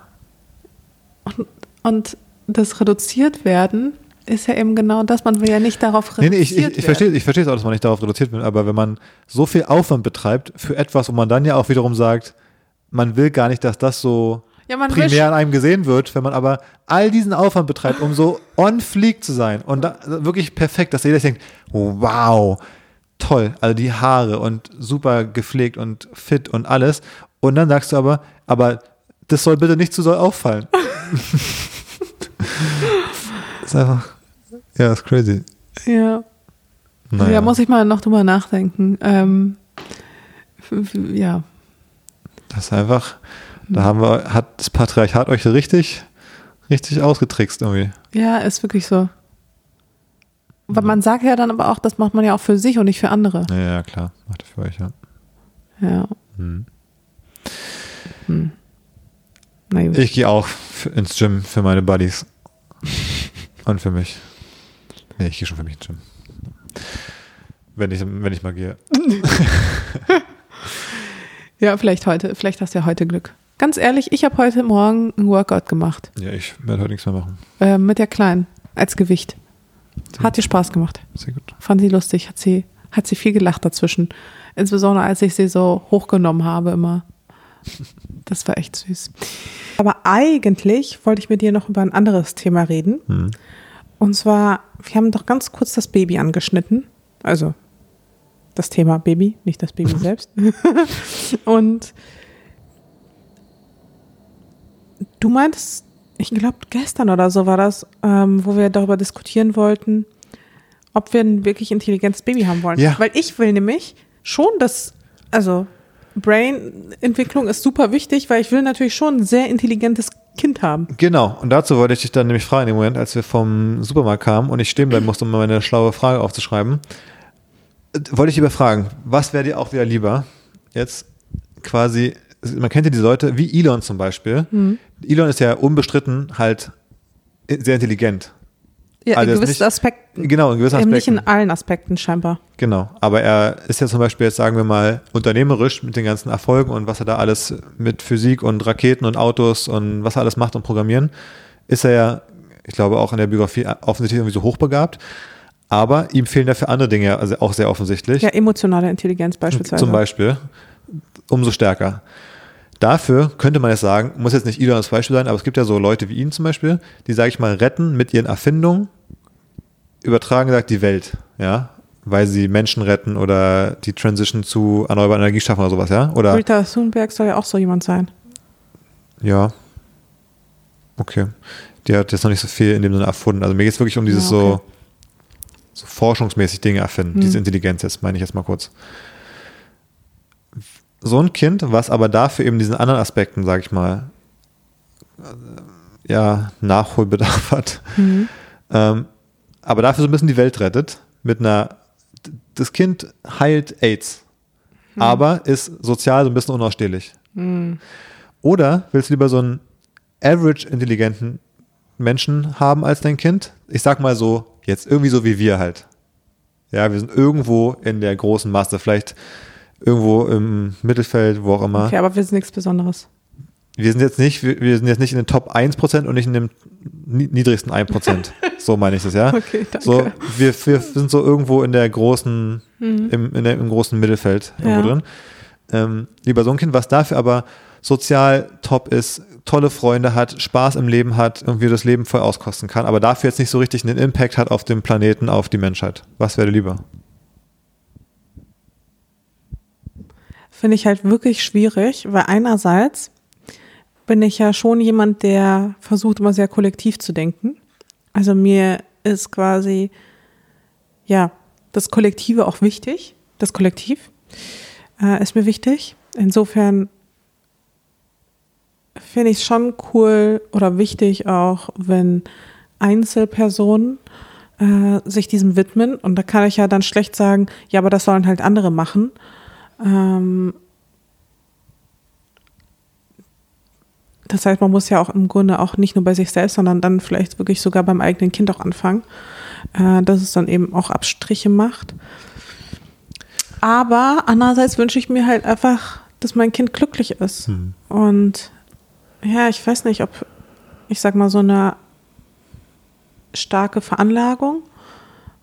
Und, und das reduziert werden ist ja eben genau das, man will ja nicht darauf Nee, reduziert nee, ich, ich, ich werden. verstehe ich verstehe es auch, dass man nicht darauf reduziert wird, aber wenn man so viel Aufwand betreibt für etwas, wo man dann ja auch wiederum sagt, man will gar nicht, dass das so Ja, primär an einem gesehen wird, wenn man aber all diesen Aufwand betreibt, um so on fleek zu sein und da, wirklich perfekt, dass jeder denkt, wow, toll, also die Haare und super gepflegt und fit und alles und dann sagst du aber, aber das soll bitte nicht zu doll auffallen. ist einfach, ja, ist crazy. Ja. Naja. ja, muss ich mal noch drüber nachdenken. Ähm, ja. Das ist einfach, da haben wir, hat das Patriarchat euch richtig, richtig ausgetrickst irgendwie. Ja, ist wirklich so. Weil man sagt ja dann aber auch, das macht man ja auch für sich und nicht für andere. Ja, ja, klar, macht für euch, ja. Ja. Hm. Na gut. Ich gehe auch ins Gym für meine Buddies. Und für mich. Nee, ich gehe schon für mich ins Gym. Wenn ich, wenn ich mal gehe. Ja, vielleicht heute. Vielleicht hast du ja heute Glück. Ganz ehrlich, ich habe heute Morgen ein Workout gemacht. Ja, ich werde heute nichts mehr machen. Äh, mit der Kleinen. Als Gewicht. Hat ihr Spaß gemacht. Sehr gut. Fand sie lustig. Hat sie, hat sie viel gelacht dazwischen. Insbesondere als ich sie so hochgenommen habe immer. Das war echt süß. Aber eigentlich wollte ich mit dir noch über ein anderes Thema reden. Hm. Und zwar, wir haben doch ganz kurz das Baby angeschnitten. Also das Thema Baby, nicht das Baby selbst. Und du meintest, ich glaube gestern oder so war das, ähm, wo wir darüber diskutieren wollten, ob wir ein wirklich intelligentes Baby haben wollen. Ja. Weil ich will nämlich schon, dass, also Brain-Entwicklung ist super wichtig, weil ich will natürlich schon ein sehr intelligentes Kind haben. Genau, und dazu wollte ich dich dann nämlich fragen, im Moment, als wir vom Supermarkt kamen und ich stehen bleiben musste, um meine schlaue Frage aufzuschreiben, äh, wollte ich lieber fragen, was wäre dir auch wieder lieber? Jetzt quasi, man kennt ja diese Leute, wie Elon zum Beispiel. Elon ist ja unbestritten halt sehr intelligent. Ja, Also in gewissen nicht- Aspekten. Genau, in gewissen nicht Aspekten. in allen Aspekten scheinbar. Genau, aber er ist ja zum Beispiel jetzt, sagen wir mal, unternehmerisch mit den ganzen Erfolgen und was er da alles mit Physik und Raketen und Autos und was er alles macht und Programmieren, ist er ja, ich glaube, auch in der Biografie offensichtlich irgendwie so hochbegabt. Aber ihm fehlen dafür andere Dinge, also auch sehr offensichtlich. Ja, emotionale Intelligenz beispielsweise. Zum Beispiel. Umso stärker. Dafür könnte man jetzt sagen, muss jetzt nicht Elon als Beispiel sein, aber es gibt ja so Leute wie ihn zum Beispiel, die, sage ich mal, retten mit ihren Erfindungen, übertragen gesagt, die Welt, ja, weil sie Menschen retten oder die Transition zu erneuerbaren Energie schaffen oder sowas, ja? Oder, Greta Thunberg soll ja auch so jemand sein. ja. Okay. Die hat jetzt noch nicht so viel in dem Sinne erfunden. Also mir geht es wirklich um dieses Ja, okay. so, so forschungsmäßig Dinge erfinden, Hm. diese Intelligenz jetzt, meine ich jetzt mal kurz. So ein Kind, was aber dafür eben diesen anderen Aspekten, sag ich mal, äh, ja, Nachholbedarf hat, Mhm. ähm, aber dafür so ein bisschen die Welt rettet, mit einer, das Kind heilt AIDS, Hm. aber ist sozial so ein bisschen unausstehlich. Mhm. Oder willst du lieber so einen average intelligenten Menschen haben als dein Kind? Ich sag mal so, jetzt irgendwie so wie wir halt. Ja, wir sind irgendwo in der großen Masse, vielleicht irgendwo im Mittelfeld, wo auch immer. Okay, aber wir sind nichts Besonderes. Wir sind jetzt nicht, wir, sind jetzt nicht in den Top 1% und nicht in dem ni- niedrigsten 1%. so meine ich das, ja. Okay, danke. So, wir, wir sind so irgendwo in der großen, im, in der, im großen Mittelfeld irgendwo Mhm. Ja. drin. Ähm, lieber so ein Kind, was dafür aber sozial top ist, tolle Freunde hat, Spaß im Leben hat, irgendwie das Leben voll auskosten kann, aber dafür jetzt nicht so richtig einen Impact hat auf den Planeten, auf die Menschheit. Was wäre dir lieber? Finde ich halt wirklich schwierig, weil einerseits bin ich ja schon jemand, der versucht immer sehr kollektiv zu denken. Also mir ist quasi, ja, das Kollektive auch wichtig. Das Kollektiv äh, ist mir wichtig. Insofern finde ich es schon cool oder wichtig auch, wenn Einzelpersonen äh, sich diesem widmen. Und da kann ich ja dann schlecht sagen, ja, aber das sollen halt andere machen. Ähm, das heißt, man muss ja auch im Grunde auch nicht nur bei sich selbst, sondern dann vielleicht wirklich sogar beim eigenen Kind auch anfangen. äh, dass es dann eben auch Abstriche macht. Aber andererseits wünsche ich mir halt einfach, dass mein Kind glücklich ist. Hm. Und ja, ich weiß nicht, ob ich sag mal so eine starke Veranlagung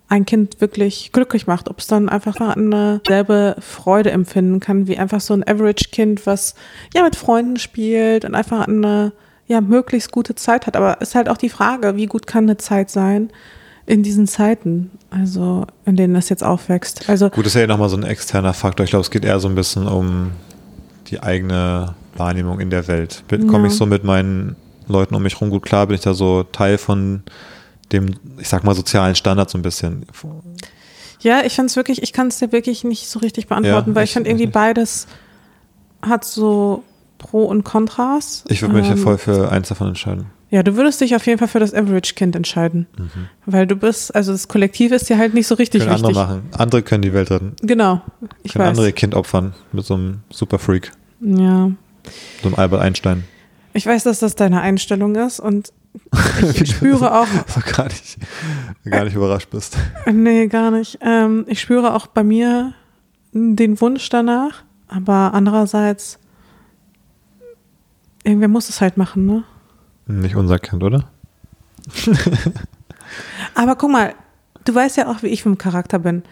ein Kind wirklich glücklich macht, ob es dann einfach eine selbe Freude empfinden kann, wie einfach so ein Average-Kind, was ja mit Freunden spielt und einfach eine ja möglichst gute Zeit hat. Aber ist halt auch die Frage, wie gut kann eine Zeit sein in diesen Zeiten, also in denen das jetzt aufwächst. Also Gut, ist ja nochmal so ein externer Faktor. Ich glaube, es geht eher so ein bisschen um die eigene Wahrnehmung in der Welt. Komme Ja. ich so mit meinen Leuten um mich rum gut klar? Bin ich da so Teil von dem, ich sag mal, sozialen Standard so ein bisschen? Ja, ich fand wirklich, ich kann es dir wirklich nicht so richtig beantworten, Ja, weil ich- fand irgendwie beides hat so Pro und Kontras. Ich würde mich ja Ähm, voll für eins davon entscheiden. Ja, du würdest dich auf jeden Fall für das Average-Kind entscheiden. Weil du bist, also das Kollektiv ist dir halt nicht so richtig Mhm. Können andere wichtig. machen. Andere können die Welt retten. Genau, ich können weiß. andere Kind opfern mit so einem Superfreak, Ja, so einem Albert Einstein. ich weiß, dass das deine Einstellung ist und ich spüre auch, So gar nicht, gar nicht überrascht bist. nee, gar nicht. Ähm, ich spüre auch bei mir den Wunsch danach, aber andererseits, irgendwer muss es halt machen, ne? Nicht unser Kind, oder? Aber guck mal, du weißt ja auch, wie ich vom Charakter bin.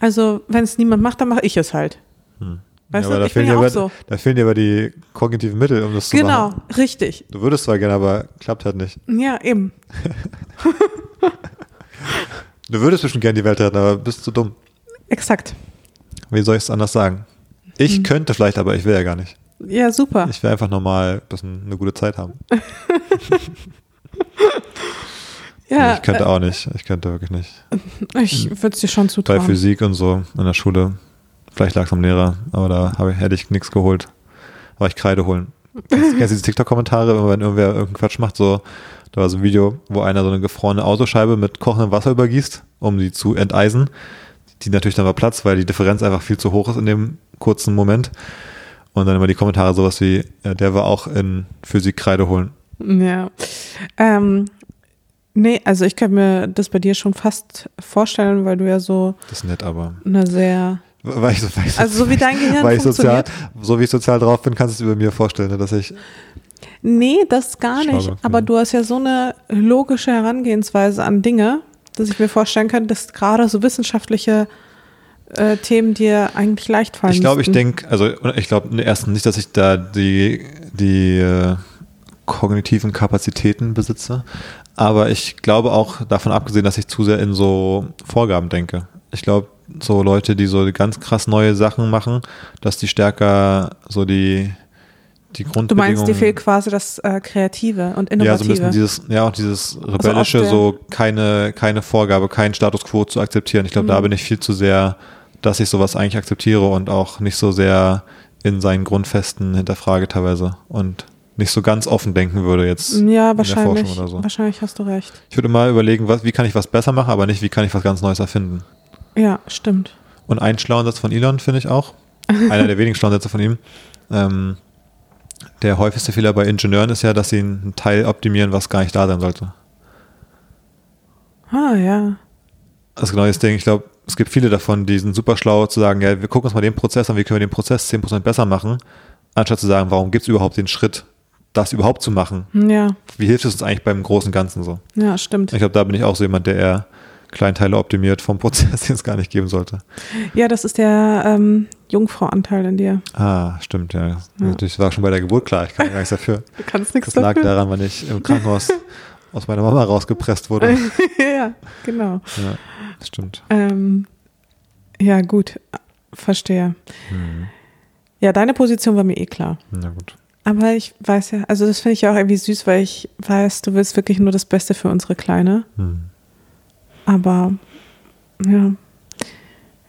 Also, wenn es niemand macht, dann mache ich es halt. Weißt Ja, du, da ich bin fehlen, ja dir auch aber, so. da fehlen dir aber die kognitiven Mittel, um das zu Genau, machen. richtig. Du würdest zwar gerne, aber klappt halt nicht. Ja, eben. Du würdest bestimmt gerne die Welt retten, aber bist zu dumm. Exakt. Wie soll ich es anders sagen? Ich könnte vielleicht, aber ich will ja gar nicht. Ja, super. Ich will einfach normal ein bisschen eine gute Zeit haben. ja, ich könnte auch nicht. Ich könnte wirklich nicht. äh, ich würde es dir schon Bei zutrauen. Physik und so in der Schule. Vielleicht lag es am Lehrer, aber da ich, hätte ich nichts geholt. Aber ich Kreide holen. Kennst du diese TikTok-Kommentare, wenn irgendwer irgendeinen Quatsch macht? So, da war so ein Video, wo einer so eine gefrorene Autoscheibe mit kochendem Wasser übergießt, um sie zu enteisen. Die natürlich dann verplatzt, weil die Differenz einfach viel zu hoch ist in dem kurzen Moment. Und dann immer die Kommentare sowas wie, ja, der war auch in Physik Kreide holen. Ja. Ähm, nee, also ich könnte mir das bei dir schon fast vorstellen, weil du ja so Das ist nett, aber eine sehr. Weil ich, so- weil ich, Also so wie dein Gehirn weil ich sozial, so wie ich sozial drauf bin, kannst du es über mir vorstellen, ne, dass ich Nee, das gar nicht. Schade, Aber ja. du hast ja so eine logische Herangehensweise an Dinge, dass ich mir vorstellen kann, dass gerade so wissenschaftliche äh, Themen dir eigentlich leicht fallen Ich glaube, ich denke, also ich glaube erstens nicht, dass ich da die, die äh, kognitiven Kapazitäten besitze, aber ich glaube auch davon abgesehen, dass ich zu sehr in so Vorgaben denke. Ich glaube, so Leute, die so ganz krass neue Sachen machen, dass die stärker so die, die Du Grundbedingungen... meinst, dir fehlt quasi das äh, Kreative und ja, so ein Innovative. bisschen dieses, ja, auch dieses rebellische, der- so keine, keine Vorgabe, keinen Status quo zu akzeptieren. Ich glaube, Mhm. da bin ich viel zu sehr, dass ich sowas eigentlich akzeptiere und auch nicht so sehr in seinen Grundfesten hinterfrage teilweise und nicht so ganz offen denken würde jetzt ja, in der wahrscheinlich. Forschung oder so. Wahrscheinlich hast du recht. Ich würde immer überlegen, was, wie kann ich was besser machen, aber nicht, wie kann ich was ganz Neues erfinden. Ja, stimmt. Und einen schlauen Satz von Elon finde ich auch. Einer der wenigen schlauen Sätze von ihm. Ähm, der häufigste Fehler bei Ingenieuren ist ja, dass sie einen Teil optimieren, was gar nicht da sein sollte. Ah, ja. Das ist genau das Ding. Ich glaube, es gibt viele davon, die sind super schlau zu sagen, ja, wir gucken uns mal den Prozess an, wie können wir den Prozess 10% besser machen, anstatt zu sagen, warum gibt es überhaupt den Schritt, das überhaupt zu machen? Ja, Wie hilft es uns eigentlich beim großen Ganzen so? ja, stimmt. Ich glaube, da bin ich auch so jemand, der eher Kleinteile optimiert vom Prozess, den es gar nicht geben sollte. Ja, das ist der ähm, Jungfrau-Anteil in dir. Ah, stimmt, ja. Natürlich war schon bei der Geburt klar, ich kann gar nichts dafür. Du kannst nichts Das lag dafür. daran, wann ich im Krankenhaus aus meiner Mama rausgepresst wurde. ja, genau. Ja, das stimmt. Ähm, ja, gut. Verstehe. Hm. Ja, deine Position war mir eh klar. Na gut. Aber ich weiß ja, also das finde ich ja auch irgendwie süß, weil ich weiß, du willst wirklich nur das Beste für unsere Kleine. Hm. Aber ja.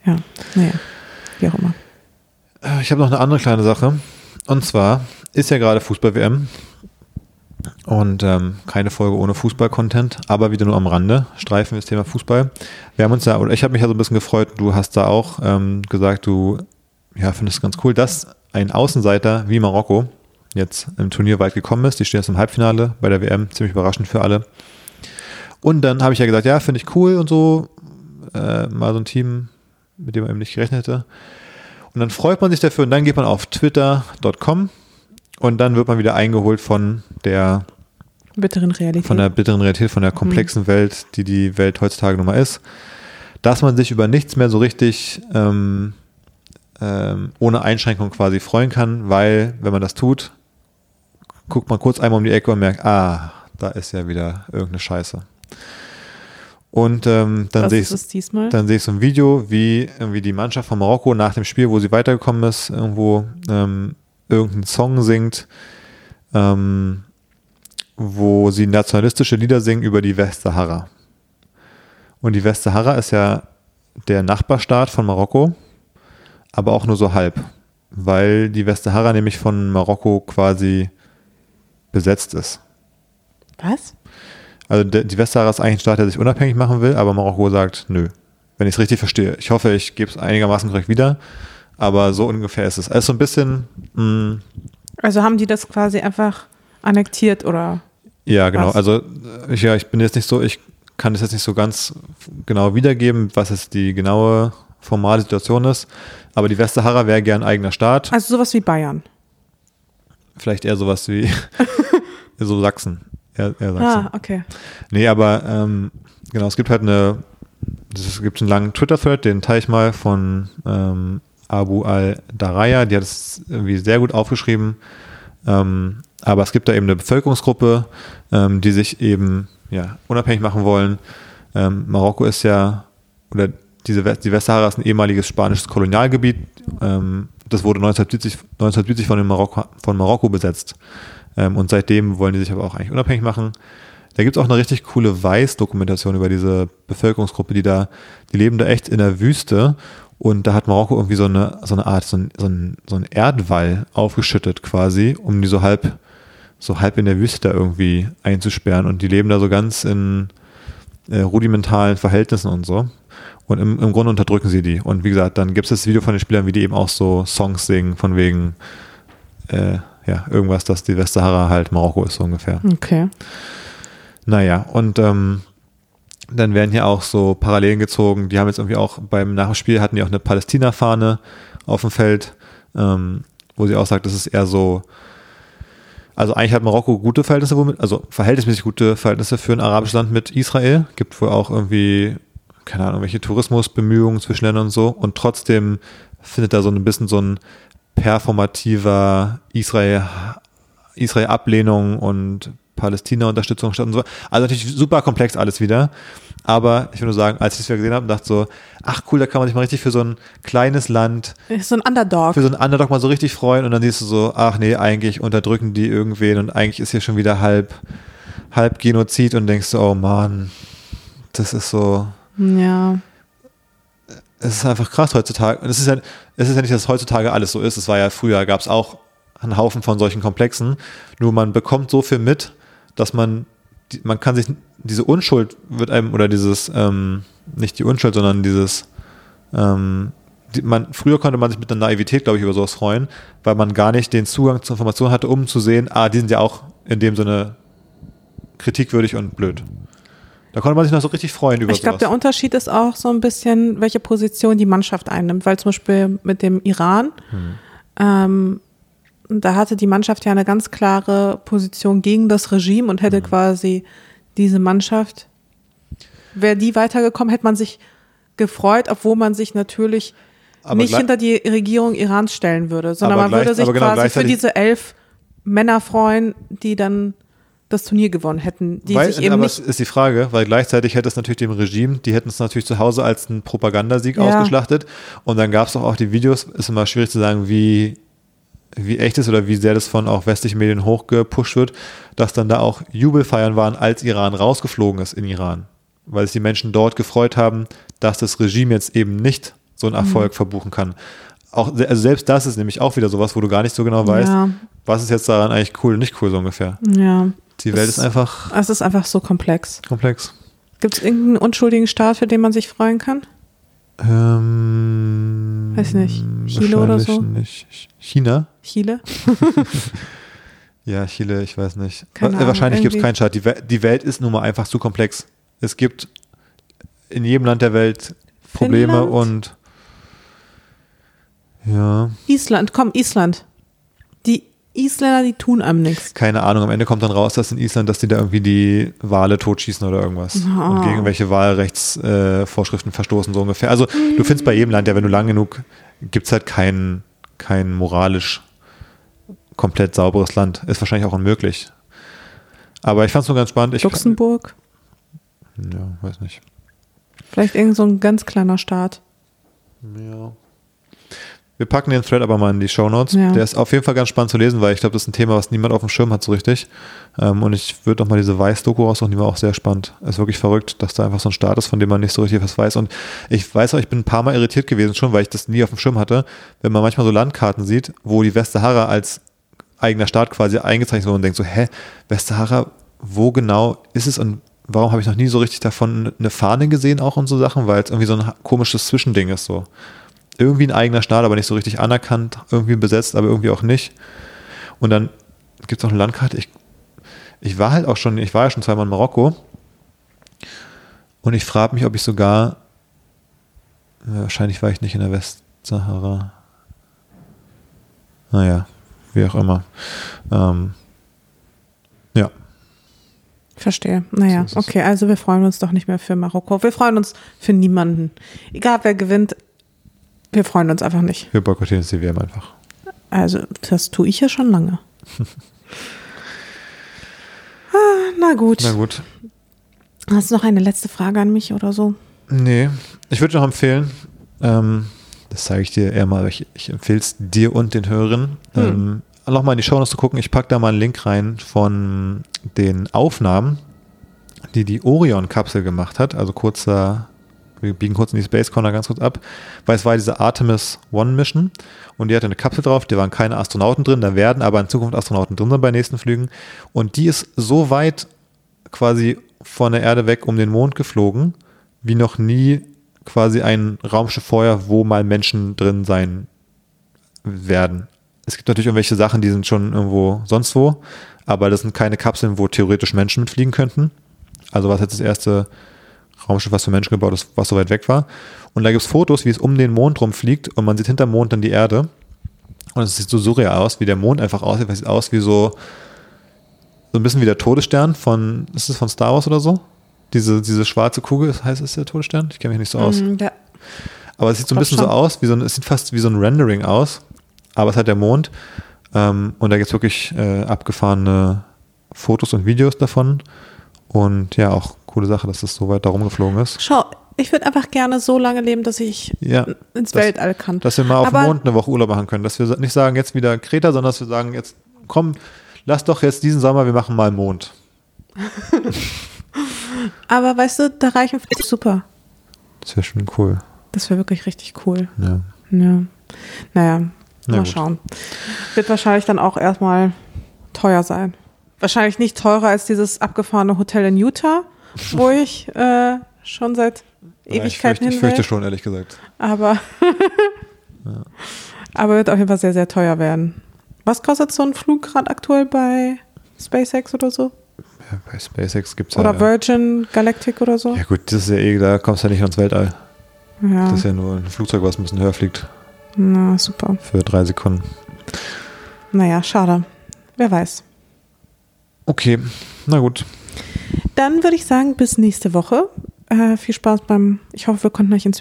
Ja, naja. Wie auch immer. Äh, Ich habe noch eine andere kleine Sache. Und zwar ist ja gerade Fußball-WM. Und ähm, keine Folge ohne Fußball-Content, aber wieder nur am Rande. Streifen das Thema Fußball. Wir haben uns ja, oder ich habe mich ja so ein bisschen gefreut, du hast da auch ähm, gesagt, du ja, findest es ganz cool, dass ein Außenseiter wie Marokko jetzt im Turnier weit gekommen ist. Die stehen jetzt im Halbfinale bei der WM, ziemlich überraschend für alle. Und dann habe ich ja gesagt, ja, finde ich cool und so. Äh, mal so ein Team, mit dem man eben nicht gerechnet hätte. Und dann freut man sich dafür und dann geht man auf twitter.com und dann wird man wieder eingeholt von der Bitteren Realität. von der bitteren Realität, von der komplexen Welt, die die Welt heutzutage nun mal ist, dass man sich über nichts mehr so richtig ähm, ähm, ohne Einschränkung quasi freuen kann, weil wenn man das tut, guckt man kurz einmal um die Ecke und merkt, ah, da ist ja wieder irgendeine Scheiße. Und ähm, dann sehe ich dann sehe ich so ein Video, wie irgendwie die Mannschaft von Marokko nach dem Spiel, wo sie weitergekommen ist, irgendwo ähm, irgendeinen Song singt, ähm, wo sie nationalistische Lieder singen über die Westsahara. Und die Westsahara ist ja der Nachbarstaat von Marokko, aber auch nur so halb, weil die Westsahara nämlich von Marokko quasi besetzt ist. Was? Also die Westsahara ist eigentlich ein Staat, der sich unabhängig machen will, aber Marokko sagt, nö. Wenn ich es richtig verstehe. Ich hoffe, ich gebe es einigermaßen korrekt wieder, aber so ungefähr ist es. Also so ein bisschen, mh, Also haben die das quasi einfach annektiert oder? ja genau. Was? Also äh, ich, ja, ich bin jetzt nicht so, ich kann das jetzt nicht so ganz genau wiedergeben, was jetzt die genaue formale Situation ist, aber die Westsahara wäre gern eigener Staat. Also sowas wie Bayern. Vielleicht eher sowas wie so Sachsen. Eher, eher Sachsen. Ah, okay. Nee, aber ähm, genau, es gibt halt eine, es gibt einen langen Twitter-Thread, den teile ich mal von ähm, Abu al-Daraya, die hat es irgendwie sehr gut aufgeschrieben. Ähm, aber es gibt da eben eine Bevölkerungsgruppe, ähm, die sich eben ja, unabhängig machen wollen. Ähm, Marokko ist ja, oder diese die Westsahara ist ein ehemaliges spanisches Kolonialgebiet. Ähm, das wurde 1970, 1970 von, Marokko, von Marokko besetzt. Ähm, und seitdem wollen die sich aber auch eigentlich unabhängig machen. Da gibt es auch eine richtig coole Weiß-Dokumentation über diese Bevölkerungsgruppe, die da, die leben da echt in der Wüste und da hat Marokko irgendwie so eine, so eine Art, so ein, so ein, so ein Erdwall aufgeschüttet quasi, um die so halb, so halb in der Wüste da irgendwie einzusperren und die leben da so ganz in äh, rudimentalen Verhältnissen und so. Und im, im Grunde unterdrücken sie die. Und wie gesagt, dann gibt es das Video von den Spielern, wie die eben auch so Songs singen, von wegen, äh, ja, irgendwas, dass die Westsahara halt Marokko ist, so ungefähr. Okay. Naja, und ähm, dann werden hier auch so Parallelen gezogen. Die haben jetzt irgendwie auch beim Nachspiel hatten die auch eine Palästina-Fahne auf dem Feld, ähm, wo sie auch sagt, das ist eher so, also eigentlich hat Marokko gute Verhältnisse, womit, also verhältnismäßig gute Verhältnisse für ein arabisches Land mit Israel. Gibt wohl auch irgendwie, keine Ahnung, welche Tourismusbemühungen zwischen Ländern und so. Und trotzdem findet da so ein bisschen so ein performativer Israel, Israel-Ablehnung und Palästina-Unterstützung statt und so. Also natürlich super komplex alles wieder. Aber ich will nur sagen, als ich es wieder gesehen habe, dachte so, ach cool, da kann man sich mal richtig für so ein kleines Land, Ist so ein Underdog. für so einen Underdog mal so richtig freuen und dann siehst du so, ach nee, eigentlich unterdrücken die irgendwen und eigentlich ist hier schon wieder halb, halb Genozid und denkst du, oh Mann, das ist so, Ja. Es ist einfach krass heutzutage. Und es ist ja, es ist ja nicht, dass heutzutage alles so ist. Es war ja früher, gab es auch einen Haufen von solchen Komplexen. Nur man bekommt so viel mit, dass man, man kann sich, diese Unschuld wird einem, oder dieses, ähm, nicht die Unschuld, sondern dieses, ähm, die, man, früher konnte man sich mit einer Naivität, glaube ich, über sowas freuen, weil man gar nicht den Zugang zur Information hatte, um zu sehen, ah, die sind ja auch in dem Sinne kritikwürdig und blöd. Da konnte man sich noch so richtig freuen über Ich glaube, der. Unterschied ist auch so ein bisschen, welche Position die Mannschaft einnimmt, weil zum Beispiel mit dem Iran, Hm. ähm, da hatte die Mannschaft ja eine ganz klare Position gegen das Regime und Hm. hätte quasi diese Mannschaft, wäre die weitergekommen, hätte man sich gefreut, obwohl man sich natürlich Aber nicht hinter die Regierung Irans stellen würde, sondern man würde sich genau quasi für diese elf Männer freuen, die dann das Turnier gewonnen hätten, die weil, sich eben aber nicht ist die Frage, weil gleichzeitig hätte es natürlich dem Regime, die hätten es natürlich zu Hause als einen Propagandasieg Ja. ausgeschlachtet. Und dann gab es doch auch die Videos, ist immer schwierig zu sagen, wie, wie echt ist oder wie sehr das von auch westlichen Medien hochgepusht wird, dass dann da auch Jubelfeiern waren, als Iran rausgeflogen ist in Iran. Weil sich die Menschen dort gefreut haben, dass das Regime jetzt eben nicht so einen Mhm. Erfolg verbuchen kann. Auch, also selbst das ist nämlich auch wieder sowas, wo du gar nicht so genau weißt, Ja. was ist jetzt daran eigentlich cool und nicht cool so ungefähr. ja, Die Welt Das- ist einfach es ist einfach so komplex. komplex. Gibt es irgendeinen unschuldigen Staat, für den man sich freuen kann? Ähm, Weiß nicht. Chile oder so? Nicht. China? Chile? Ja, Chile, ich weiß nicht. Keine Äh, Ahnung, wahrscheinlich gibt es keinen Staat. Die, die Welt ist nun mal einfach zu komplex. Es gibt in jedem Land der Welt Probleme Finnland? und ja, Island, komm, Island. Die Isländer, die tun einem nichts. keine Ahnung. Am Ende kommt dann raus, dass in Island, dass die da irgendwie die Wale totschießen oder irgendwas Ah. und gegen welche Wahlrechtsvorschriften äh, verstoßen, so ungefähr. Also du findest bei jedem Land, ja, wenn du lang genug, gibt's halt kein, kein moralisch komplett sauberes Land. Ist wahrscheinlich auch unmöglich. Aber ich fand's nur ganz spannend. Ich, Luxemburg, Ja, weiß nicht. vielleicht irgend so ein ganz kleiner Staat. Ja. Wir packen den Thread aber mal in die Show Notes. Ja. Der ist auf jeden Fall ganz spannend zu lesen, weil ich glaube, das ist ein Thema, was niemand auf dem Schirm hat so richtig. Ähm, und ich würde noch mal diese Weiß-Doku raussuchen, die war auch sehr spannend. Ist wirklich verrückt, dass da einfach so ein Staat ist, von dem man nicht so richtig was weiß. Und ich weiß auch, ich bin ein paar Mal irritiert gewesen schon, weil ich das nie auf dem Schirm hatte, wenn man manchmal so Landkarten sieht, wo die Westsahara als eigener Staat quasi eingezeichnet wurde und denkt so, hä, Westsahara, wo genau ist es und warum habe ich noch nie so richtig davon eine Fahne gesehen auch und so Sachen, weil es irgendwie so ein komisches Zwischending ist so irgendwie ein eigener Staat, aber nicht so richtig anerkannt, irgendwie besetzt, aber irgendwie auch nicht. Und dann gibt es noch eine Landkarte. Ich, ich war halt auch schon, ich war ja schon zweimal in Marokko und ich frage mich, ob ich sogar, ja, wahrscheinlich war ich nicht in der Westsahara. Naja, wie auch immer. Ähm, ja, Verstehe. Naja, So okay, also wir freuen uns doch nicht mehr für Marokko. Wir freuen uns für niemanden. Egal wer gewinnt, wir freuen uns einfach nicht. wir boykottieren die WM einfach. Also, das tue ich ja schon lange. ah, na gut. Na gut. Hast du noch eine letzte Frage an mich oder so? Nee, ich würde noch empfehlen, ähm, das zeige ich dir eher mal, ich, ich empfehle es dir und den Hörern, ähm, nochmal in die Show zu gucken. Ich packe da mal einen Link rein von den Aufnahmen, die die Orion-Kapsel gemacht hat. Also kurzer, wir biegen kurz in die Space Corner ganz kurz ab, weil es war diese Artemis One Mission und die hatte eine Kapsel drauf, da waren keine Astronauten drin, da werden aber in Zukunft Astronauten drin sein bei nächsten Flügen und die ist so weit quasi von der Erde weg um den Mond geflogen, wie noch nie quasi ein Raumschiff vorher, wo mal Menschen drin sein werden. Es gibt natürlich irgendwelche Sachen, die sind schon irgendwo sonst wo, aber das sind keine Kapseln, wo theoretisch Menschen mitfliegen könnten. Also was jetzt das erste Raumschiff, was für Menschen gebaut ist, was so weit weg war. Und da gibt es Fotos, wie es um den Mond rumfliegt und man sieht hinterm Mond dann die Erde. Und es sieht so surreal aus, wie der Mond einfach aussieht. Es sieht aus wie so, so ein bisschen wie der Todesstern von, ist es von Star Wars oder so? Diese, diese schwarze Kugel, das heißt es der Todesstern? Ich kenne mich nicht so aus. Mhm, ja. Aber es sieht so ein bisschen so schon. aus, wie so ein, es sieht fast wie so ein Rendering aus, aber es hat der Mond. Ähm, und da gibt es wirklich äh, abgefahrene Fotos und Videos davon. Und ja, auch coole Sache, dass es so weit da rumgeflogen ist. Schau, ich würde einfach gerne so lange leben, dass ich Ja, ins das- Weltall kann. dass wir mal auf Aber- dem Mond eine Woche Urlaub machen können. Dass wir nicht sagen, jetzt wieder Kreta, sondern dass wir sagen, jetzt komm, lass doch jetzt diesen Sommer, wir machen mal Mond. Aber weißt du, da reichen super. Das wäre schon cool. Das wäre wirklich richtig cool. Ja. Ja. Naja, Na mal gut. schauen. Wird wahrscheinlich dann auch erstmal teuer sein. Wahrscheinlich nicht teurer als dieses abgefahrene Hotel in Utah, wo ich äh, schon seit ich fürchte, Ewigkeiten ich fürchte schon, ehrlich gesagt. Aber, aber wird auf jeden Fall sehr, sehr teuer werden. Was kostet so ein Flug gerade aktuell bei SpaceX oder so? Ja, bei SpaceX gibt es Oder ja. Virgin Galactic oder so? Ja gut, das ist ja eh, da kommst du ja nicht ins Weltall. Ja, Das ist ja nur ein Flugzeug, was ein bisschen höher fliegt. na super. Für drei Sekunden. Naja, schade. Wer weiß. Okay, na gut. Dann würde ich sagen, bis nächste Woche. Äh, viel Spaß beim, ich hoffe, wir konnten euch ins